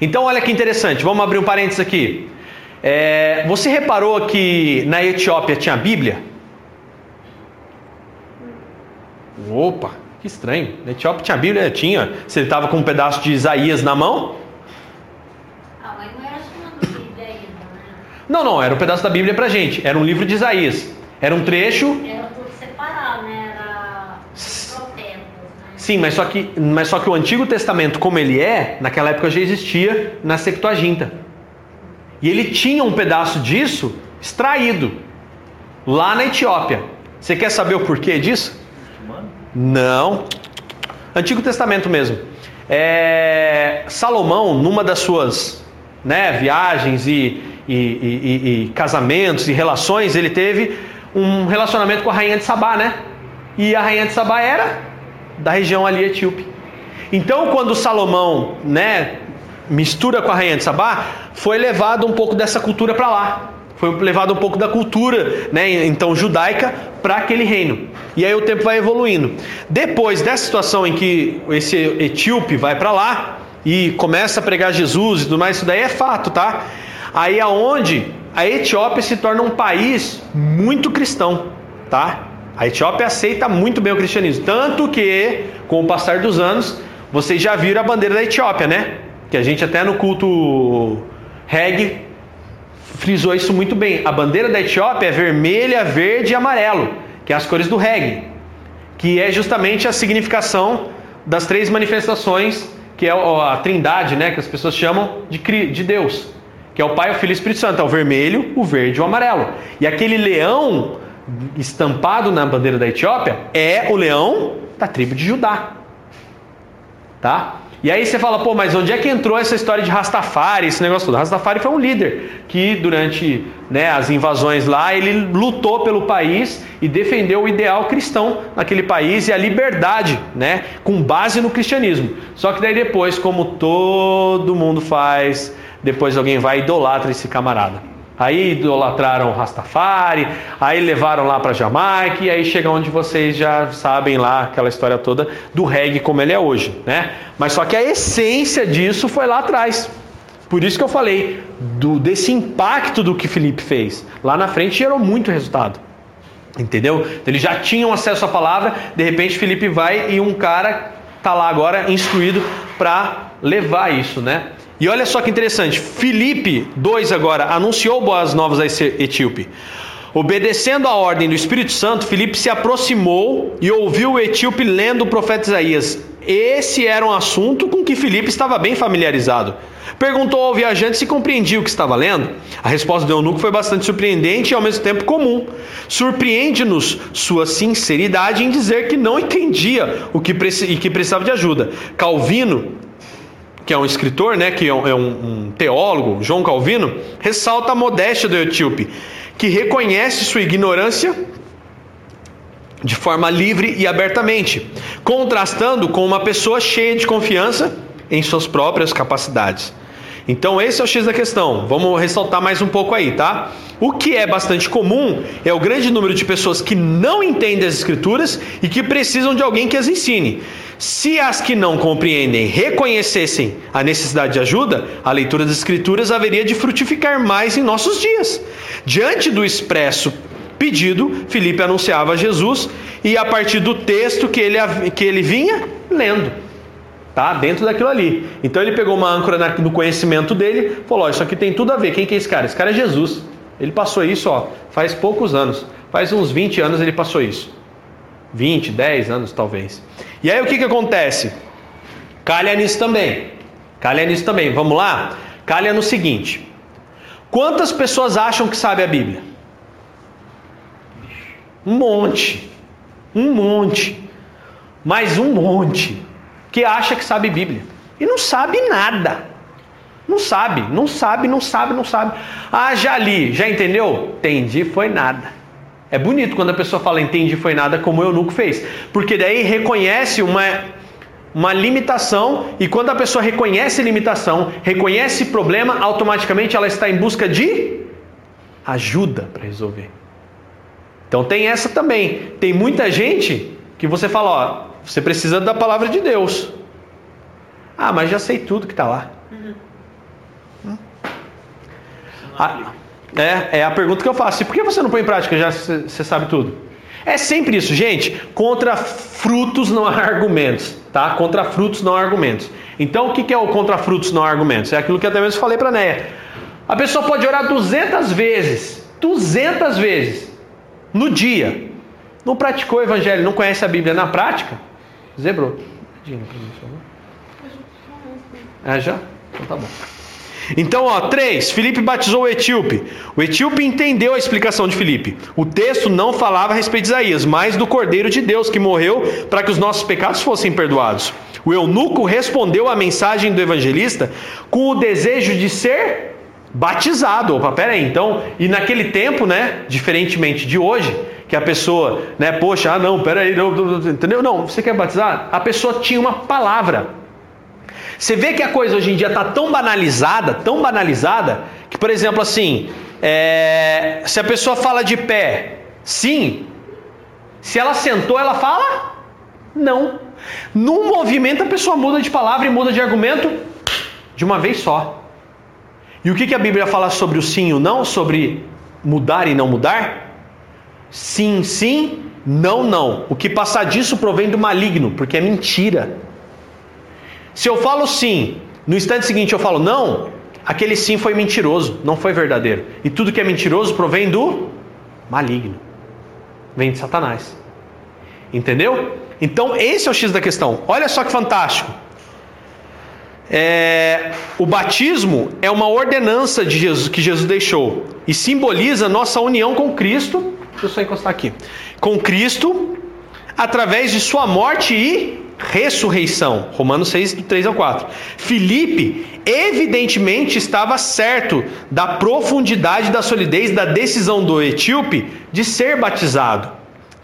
Então, olha que interessante, vamos abrir um parênteses aqui. É, você reparou que na Etiópia tinha a Bíblia? Opa, que estranho. Na Etiópia tinha a Bíblia? Tinha. Você estava com um pedaço de Isaías na mão? Ah, mas não era chamado Bíblia ainda, né? Não, não, era um pedaço da Bíblia pra gente. Era um livro de Isaías. Era um trecho. Era tudo separado, né? Era né? Sim, mas só, que, mas só que o Antigo Testamento, como ele é, naquela época já existia na Septuaginta. E ele tinha um pedaço disso extraído lá na Etiópia. Você quer saber o porquê disso? Não. Antigo Testamento mesmo. É, Salomão, numa das suas né, viagens e, e, e, e, casamentos e relações, ele teve um relacionamento com a rainha de Sabá, né? E a rainha de Sabá era da região ali etíope. Então, quando Salomão, né, mistura com a rainha de Sabá, foi levado um pouco dessa cultura para lá. Foi levado um pouco da cultura, né, então judaica, para aquele reino. E aí o tempo vai evoluindo. Depois dessa situação em que esse etíope vai para lá e começa a pregar Jesus e tudo mais, isso daí é fato, tá? Aí aonde a Etiópia se torna um país muito cristão, tá? A Etiópia aceita muito bem o cristianismo, tanto que, com o passar dos anos, vocês já viram a bandeira da Etiópia, né? Que a gente até no culto reggae frisou isso muito bem. A bandeira da Etiópia é vermelha, verde e amarelo, que é as cores do reggae, que é justamente a significação das três manifestações, que é a trindade, né? Que as pessoas chamam de, de Deus, que é o Pai, o Filho e o Espírito Santo. É o vermelho, o verde e o amarelo. E aquele leão estampado na bandeira da Etiópia é o leão da tribo de Judá. Tá? E aí você fala, pô, mas onde é que entrou essa história de Rastafari, esse negócio todo? Rastafari foi um líder que durante né, as invasões lá, ele lutou pelo país e defendeu o ideal cristão naquele país e a liberdade, né, com base no cristianismo. Só que daí depois, como todo mundo faz, depois alguém vai e idolatra esse camarada. Aí idolatraram o Rastafari, aí levaram lá para Jamaica, e aí chega onde vocês já sabem lá aquela história toda do reggae como ele é hoje, né? Mas só que a essência disso foi lá atrás. Por isso que eu falei do, desse impacto do que Felipe fez. Lá na frente gerou muito resultado. Entendeu? Então, eles já tinham acesso à palavra, de repente Felipe vai e um cara tá lá agora instruído para levar isso, né? E olha só que interessante, Filipe 2 agora anunciou boas novas a esse etíope. Obedecendo a ordem do Espírito Santo, Filipe se aproximou e ouviu o etíope lendo o profeta Isaías. Esse era um assunto com que Filipe estava bem familiarizado. Perguntou ao viajante se compreendia o que estava lendo. A resposta do eunuco foi bastante surpreendente e ao mesmo tempo comum. Surpreende-nos sua sinceridade em dizer que não entendia o que e que precisava de ajuda. Calvino que é um escritor, né, que é um, é um teólogo, João Calvino, ressalta a modéstia do etíope, que reconhece sua ignorância de forma livre e abertamente, contrastando com uma pessoa cheia de confiança em suas próprias capacidades. Então esse é o X da questão. Vamos ressaltar mais um pouco aí, tá? O que é bastante comum é o grande número de pessoas que não entendem as escrituras e que precisam de alguém que as ensine. Se as que não compreendem reconhecessem a necessidade de ajuda, a leitura das escrituras haveria de frutificar mais em nossos dias. Diante do expresso pedido, Filipe anunciava Jesus e a partir do texto que ele, que ele vinha lendo tá? Dentro daquilo ali. Então ele pegou uma âncora no conhecimento dele, falou: ó, isso aqui tem tudo a ver. Quem que é esse cara? Esse cara é Jesus. Ele passou isso, ó, faz poucos anos. Faz uns 20 anos ele passou isso. 20, 10 anos talvez. E aí o que que acontece? Calha nisso também. Calha nisso também. Vamos lá? Calha no seguinte: Quantas pessoas acham que sabe a Bíblia? Um monte. Um monte. Mais um monte que acha que sabe Bíblia e não sabe nada. Não sabe, não sabe, não sabe, não sabe. Ah, já li, já entendeu? Entendi, foi nada. É bonito quando a pessoa fala entendi, foi nada, como o eunuco fez. Porque daí reconhece uma, uma limitação, e quando a pessoa reconhece limitação, reconhece problema, automaticamente ela está em busca de ajuda para resolver. Então tem essa também. Tem muita gente que você fala, ó, você precisa da palavra de Deus. Ah, mas já sei tudo que está lá. Uhum. É, é a pergunta que eu faço. E por que você não põe em prática? Já você sabe tudo. É sempre isso, gente. Contra frutos não há argumentos, tá? Contra frutos não há argumentos. Então, o que é o contra frutos não há argumentos? É aquilo que eu até mesmo falei para a Neia. A pessoa pode orar 200 vezes, 200 vezes no dia. Não praticou o evangelho, não conhece a Bíblia na prática, Zebrou. É já? Então tá bom. Então, ó, três. Filipe batizou o etíope. O etíope entendeu a explicação de Filipe. O texto não falava a respeito de Isaías, mas do Cordeiro de Deus que morreu para que os nossos pecados fossem perdoados. O eunuco respondeu à mensagem do evangelista com o desejo de ser batizado. Opa, pera aí. Então, e naquele tempo, né, diferentemente de hoje, que a pessoa, né, poxa, ah não, peraí, não, não, entendeu? Não, você quer batizar? A pessoa tinha uma palavra. Você vê que a coisa hoje em dia está tão banalizada, tão banalizada, que, por exemplo, assim, é, se a pessoa fala de pé, sim. Se ela sentou, ela fala não. Num movimento, a pessoa muda de palavra e muda de argumento de uma vez só. E o que, que a Bíblia fala sobre o sim e o não? Sobre mudar e não mudar? Sim, sim, não, não. O que passar disso provém do maligno, porque é mentira. Se eu falo sim, no instante seguinte eu falo não, aquele sim foi mentiroso, não foi verdadeiro. E tudo que é mentiroso provém do maligno. Vem de Satanás. Entendeu? Então esse é o X da questão. Olha só que fantástico. É, o batismo é uma ordenança de Jesus que Jesus deixou e simboliza nossa união com Cristo deixa eu só encostar aqui. Com Cristo, através de sua morte e ressurreição. Romanos 6, do 3 ao 4. Filipe, evidentemente, estava certo da profundidade da solidez da decisão do etíope de ser batizado.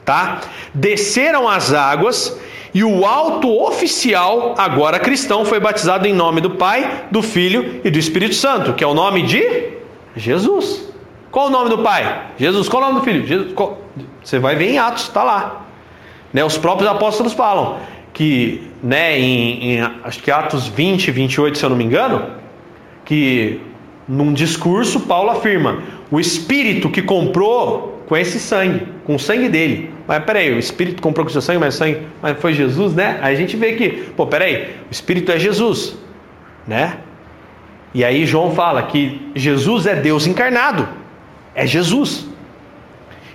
Tá? Desceram as águas e o alto oficial, agora cristão, foi batizado em nome do Pai, do Filho e do Espírito Santo, que é o nome de Jesus. Qual o nome do Pai? Jesus. Qual o nome do Filho? Jesus. Qual... Você vai ver em Atos, está lá. Né, os próprios apóstolos falam que, né, em, em, acho que Atos 20, 28, se eu não me engano, que num discurso Paulo afirma: o Espírito que comprou com esse sangue, com o sangue dele. Mas peraí, o Espírito comprou com seu sangue, mas sangue, mas foi Jesus, né? Aí a gente vê que, pô, peraí, o Espírito é Jesus, né? E aí João fala que Jesus é Deus encarnado, é Jesus.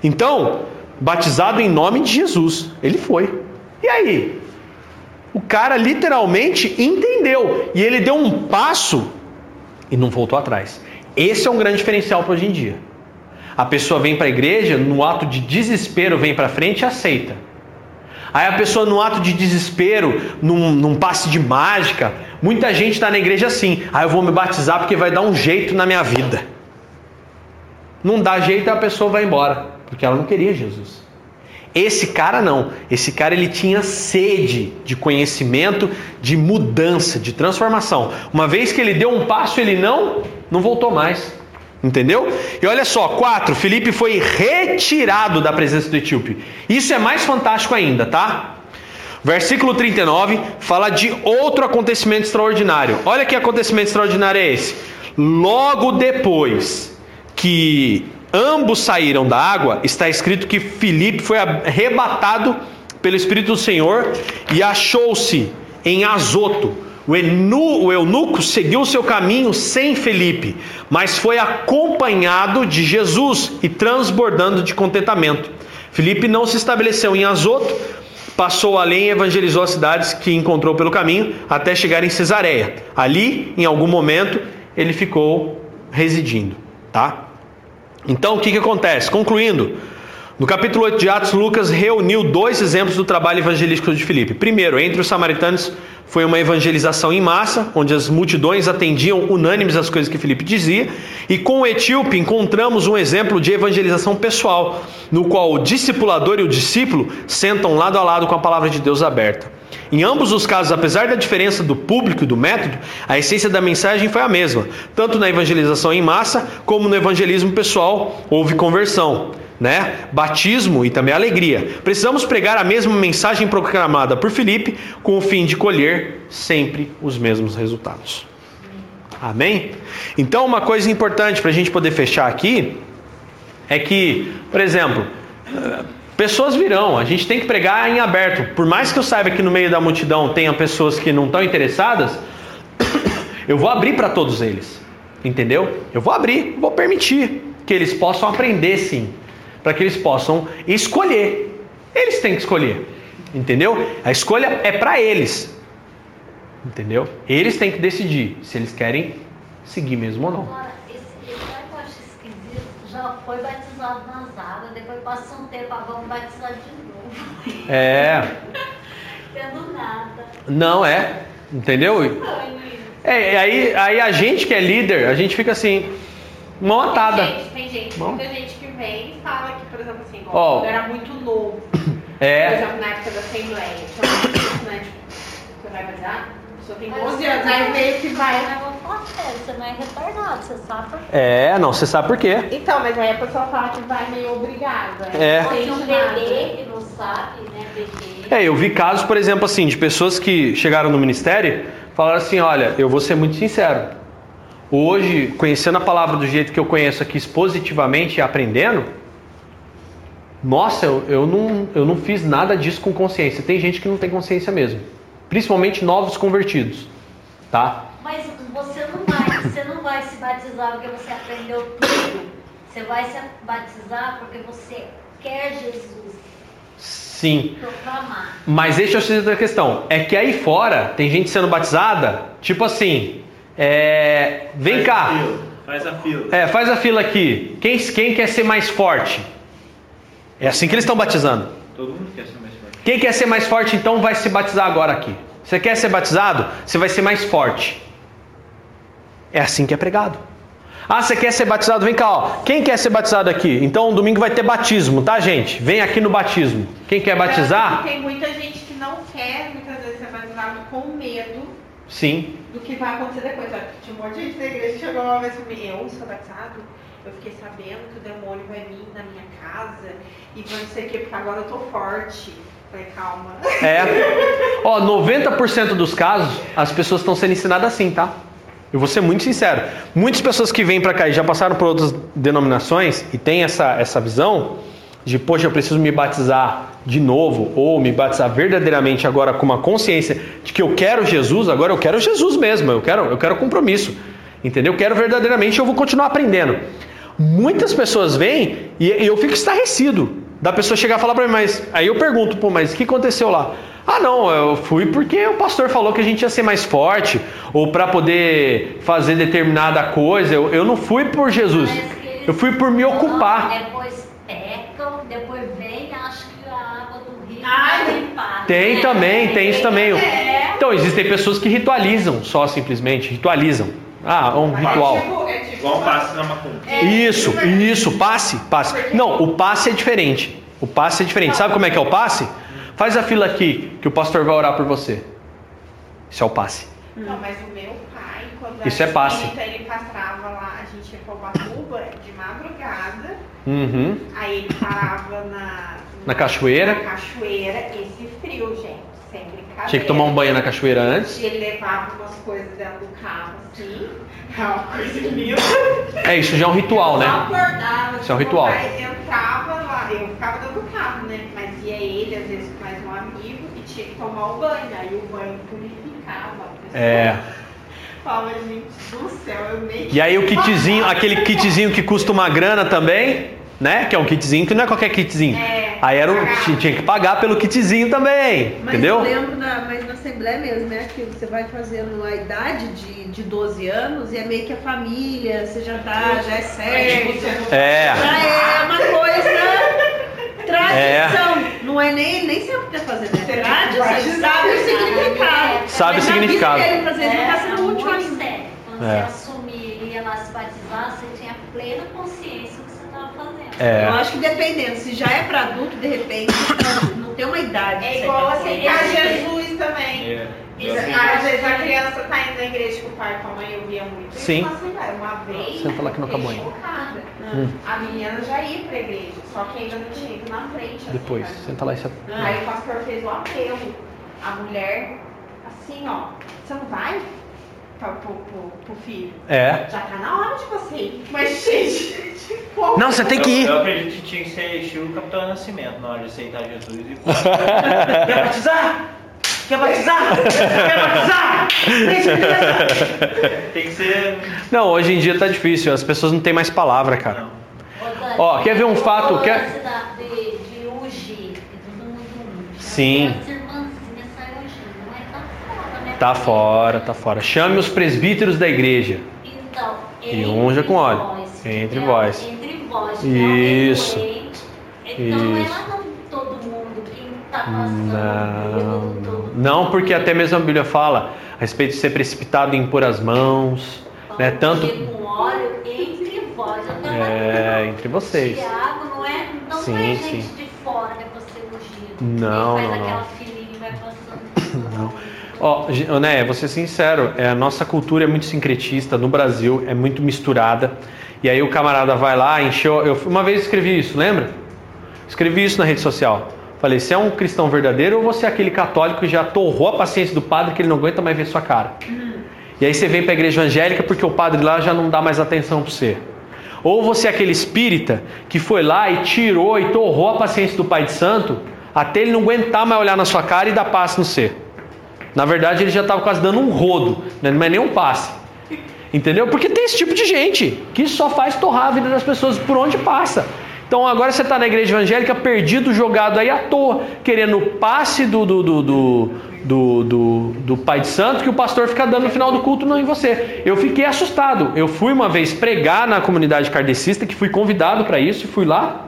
Então, batizado em nome de Jesus, ele foi. E aí? O cara literalmente entendeu e ele deu um passo e não voltou atrás. Esse é um grande diferencial para hoje em dia. A pessoa vem para a igreja, no ato de desespero, vem para frente e aceita. Aí a pessoa, no ato de desespero, num, num passe de mágica, muita gente está na igreja assim: ah, eu vou me batizar porque vai dar um jeito na minha vida. Não dá jeito, a pessoa vai embora, porque ela não queria Jesus. Esse cara não. Esse cara ele tinha sede de conhecimento, de mudança, de transformação. Uma vez que ele deu um passo, ele não não voltou mais. Entendeu? E olha só, 4, Felipe foi retirado da presença do etíope. Isso é mais fantástico ainda, tá? Versículo 39 fala de outro acontecimento extraordinário. Olha que acontecimento extraordinário é esse. Logo depois que ambos saíram da água, está escrito que Filipe foi arrebatado pelo Espírito do Senhor e achou-se em Azoto. O, enu, o eunuco seguiu seu caminho sem Felipe, mas foi acompanhado de Jesus e transbordando de contentamento. Felipe não se estabeleceu em Azoto, passou além e evangelizou as cidades que encontrou pelo caminho até chegar em Cesareia. Ali, em algum momento, ele ficou residindo, tá? Então, o que, que acontece? Concluindo, no capítulo 8 de Atos, Lucas reuniu dois exemplos do trabalho evangelístico de Filipe. Primeiro, entre os samaritanos, foi uma evangelização em massa, onde as multidões atendiam unânimes as coisas que Filipe dizia. E com o etíope, encontramos um exemplo de evangelização pessoal, no qual o discipulador e o discípulo sentam lado a lado com a palavra de Deus aberta. Em ambos os casos, apesar da diferença do público e do método, a essência da mensagem foi a mesma. Tanto na evangelização em massa, como no evangelismo pessoal, houve conversão. Né? Batismo e também alegria. Precisamos pregar a mesma mensagem proclamada por Filipe, com o fim de colher sempre os mesmos resultados. Amém? Então, uma coisa importante para a gente poder fechar aqui é que, por exemplo, Pessoas virão, a gente tem que pregar em aberto. Por mais que eu saiba que no meio da multidão tenha pessoas que não estão interessadas, eu vou abrir para todos eles. Entendeu? Eu vou abrir, vou permitir que eles possam aprender sim, para que eles possam escolher. Eles têm que escolher. Entendeu? A escolha é para eles. Entendeu? Eles têm que decidir se eles querem seguir mesmo ou não já foi batizado nas águas, depois passa um tempo, ah, vamos batizar de novo. É. Tendo nada. Não é, entendeu? É, aí, aí a gente que é líder, a gente fica assim, mão atada. Gente, tem gente, mão. muita gente que vem e fala que, por exemplo, assim, oh. quando era muito novo. É. Por exemplo, na época da Assembleia. Então, né, tipo, você vai batizar? pessoa tem 12 anos, aí meio que vai. Você não é retardado, você sabe por quê. É, não, você sabe por quê. Então, mas aí a pessoa fala que vai meio obrigada. É. Tem um bebê que não sabe, né? Bebê. É, eu vi casos, por exemplo, assim, de pessoas que chegaram no ministério falaram assim: olha, eu vou ser muito sincero. Hoje, conhecendo a palavra do jeito que eu conheço aqui expositivamente e aprendendo, nossa, eu, eu, não, eu não fiz nada disso com consciência. Tem gente que não tem consciência mesmo principalmente novos convertidos, tá? Mas você não vai, você não vai se batizar porque você aprendeu tudo. Você vai se batizar porque você quer Jesus. Sim. Proclamar. Mas deixa eu te dizer outra questão. É que aí fora tem gente sendo batizada, tipo assim, é, vem faz cá. A fila. Faz a fila. É, faz a fila aqui. Quem, quem quer ser mais forte? É assim que eles estão batizando. Todo mundo quer ser mais forte. Quem quer ser mais forte, então vai se batizar agora aqui. Você quer ser batizado? Você vai ser mais forte. É assim que é pregado. Ah, você quer ser batizado? Vem cá, ó. Quem quer ser batizado aqui? Então, domingo vai ter batismo, tá, gente? Vem aqui no batismo. Quem quer batizar? Tem muita gente que não quer, muitas vezes, ser batizado com medo Sim. do que vai acontecer depois. Ó, Tinha um monte de gente da igreja chegou uma vez comigo, eu sou batizado, eu fiquei sabendo que o demônio vai vir na minha casa e vai não sei o que, porque agora eu tô forte. Falei, calma. É. Ó, 90% dos casos, as pessoas estão sendo ensinadas assim, tá? Eu vou ser muito sincero. Muitas pessoas que vêm pra cá e já passaram por outras denominações e têm essa, essa visão de, poxa, eu preciso me batizar de novo ou me batizar verdadeiramente agora com uma consciência de que eu quero Jesus, agora eu quero Jesus mesmo, eu quero, eu quero compromisso. Entendeu? Eu quero verdadeiramente, eu vou continuar aprendendo. Muitas pessoas vêm e eu fico estarrecido da pessoa chegar e falar pra mim, mas aí eu pergunto, pô, mas o que aconteceu lá? Ah, não, eu fui porque o pastor falou que a gente ia ser mais forte ou para poder fazer determinada coisa. Eu, eu não fui por Jesus, eu fui por me ocupar. Depois pecam, depois vem, acho que a água do rio Ai, vai limpar. Tem né? também, tem isso também. É. Então existem pessoas que ritualizam, só simplesmente ritualizam. Ah, um ritual. É tipo, é tipo Igual um passe na macumba. É, Isso, tipo, isso, passe, passe. Não, o passe é diferente. O passe é diferente. Sabe como é que é o passe? Faz a fila aqui, que o pastor vai orar por você. Isso é o passe. Não, mas o meu pai, quando Isso é passe. espírita, ele passava lá, a gente ia pra Ubatuba de madrugada, Uhum. aí ele parava na, Na cachoeira. Na cachoeira, esse frio, gente, sem brincadeira. Tinha que tomar um banho na cachoeira antes. E ele levava umas coisas dentro do carro, assim, é uma coisa linda. É, isso já é um ritual, Eu né? acordava, Isso é um ritual. pai entrava lá, eu ficava dentro do carro, né? Mas ia ele, às vezes com mais um amigo, e tinha que tomar o banho. Aí o banho purificava. É. Fala, gente do céu, eu nem. E aí o kitzinho, aquele kitzinho que custa uma grana também, né? Que é um kitzinho que não é qualquer kitzinho. É, Aí era o, pagar. tinha que pagar pelo kitzinho também, Mas entendeu? eu lembro, na, mas na Assembleia mesmo, é aquilo, você vai fazendo a idade de, de 12 anos e é meio que a família, você já tá, já é certo. É. Já é uma coisa tradição. Não é nem, nem sempre que tá fazendo, é tradição. Você sabe o significado. Sabe o significado. vida dele, exemplo, É, tá sendo útil muito ainda. sério. Quando É. você assumir e ia lá se batizar, você tinha plena consciência do que você estava fazendo. É. Eu acho que dependendo, se já é pra adulto, de repente, não tem uma idade. É igual aceitar Jesus também. É. Isso, às vezes a criança tá indo na igreja com o pai e com a mãe, eu via muito. isso Sim. na Assembleia. Uma vez, Senta lá que não acabou ainda. chocada. Hum. A menina já ia pra igreja, só que ainda não tinha ido na frente. assim, Depois, sabe? senta lá e se... Aí o pastor fez o apelo. A mulher, assim, ó, você não vai pra, pro, pro, pro filho? É. Já tá na hora de você ir. Mas, gente, de como? Não, você tem que ir. Eu, eu acredito que tinha que ser estilo Capitão Nascimento na hora de aceitar Jesus e. Quer batizar? Quer batizar? Quer batizar? Tem que ser. Não, hoje em dia tá difícil, as pessoas não têm mais palavra, cara. Ô, Dani, Ó, quer ver um fato? Quer- De, de ungir, que todo mundo unge. Sim. As irmãzinhas saem ungindo, mas tá fora, né? Tá fora, tá fora. Chame os presbíteros da igreja. Então, E unja com óleo. vós, Entre vós. Entre vós. Isso. Então, Isso. ela não todo mundo que tá passando Não, não. porque até mesmo a Bíblia fala a respeito de ser precipitado em impor as mãos, né? Tanto com óleo entre vós. Tava é, entre vocês. Tiago não é, não Sim, é gente sim. de fora que é ser ungido. Não, não, não. filinha e vai passando. Não. Ó, ô, né, vou ser sincero, é, a nossa cultura é muito sincretista no Brasil, é muito misturada. E aí o camarada vai lá, encheu. Eu uma vez escrevi isso, lembra? Escrevi isso na rede social. Falei, você é um cristão verdadeiro ou você é aquele católico que já torrou a paciência do padre que ele não aguenta mais ver sua cara? E aí você vem para a igreja evangélica porque o padre lá já não dá mais atenção para você. Ou você é aquele espírita que foi lá e tirou e torrou a paciência do Pai de Santo até ele não aguentar mais olhar na sua cara e dar passe no ser. Na verdade, ele já estava quase dando um rodo, né? não é nem um passe. Entendeu? Porque tem esse tipo de gente que só faz torrar a vida das pessoas por onde passa. Então agora você está na igreja evangélica perdido, jogado aí à toa, querendo o passe do, do, do, do, do, Pai de Santo que o pastor fica dando no final do culto, não em você. Eu fiquei assustado. Eu fui uma vez pregar na comunidade kardecista, que fui convidado para isso, fui lá.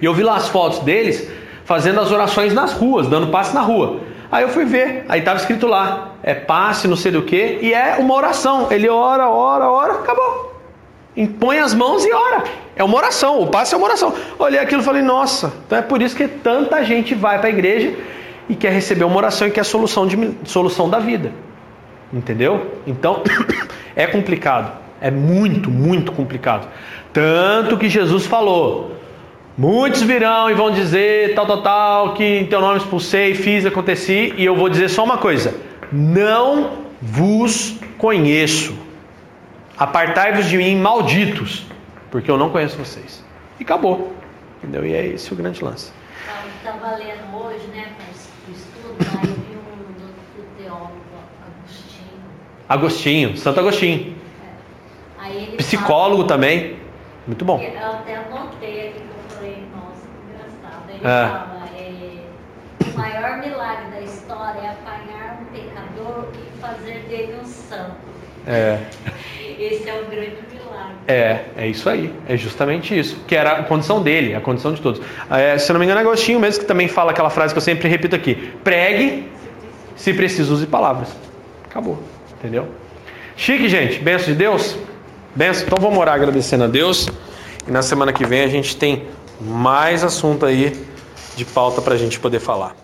E eu vi lá as fotos deles fazendo as orações nas ruas, dando passe na rua. Aí eu fui ver, aí estava escrito lá, é passe, não sei do que, e é uma oração. Ele ora, ora, ora, acabou. Impõe as mãos e ora. É uma oração, o passe é uma oração. Olhei aquilo e falei, nossa, então é por isso que tanta gente vai para a igreja e quer receber uma oração e quer solução, de, solução da vida. Entendeu? Então, é complicado. É muito, muito complicado. Tanto que Jesus falou: muitos virão e vão dizer tal, tal, tal, que em teu nome expulsei, fiz, aconteci, e eu vou dizer só uma coisa: não vos conheço. Apartai-vos de mim, malditos, porque eu não conheço vocês. E acabou. Entendeu? E é esse o grande lance. Estava lendo hoje, né, estudo, aí vi um teólogo Agostinho. Agostinho, Santo Agostinho. É. Psicólogo fala, também. Muito bom. Eu até anotei aqui que eu falei, nossa, que engraçado. Ele É. fala, é, o maior milagre da história é apanhar um pecador e fazer dele um santo. É. Esse é o grande milagre. É, é isso aí. É justamente isso. Que era a condição dele, a condição de todos. É, se não me engano, é Agostinho mesmo que também fala aquela frase que eu sempre repito aqui: pregue, se preciso, use palavras. Acabou. Entendeu? Chique, gente. Benção de Deus? Benção. Então vamos orar agradecendo a Deus. E na semana que vem a gente tem mais assunto aí de pauta para a gente poder falar.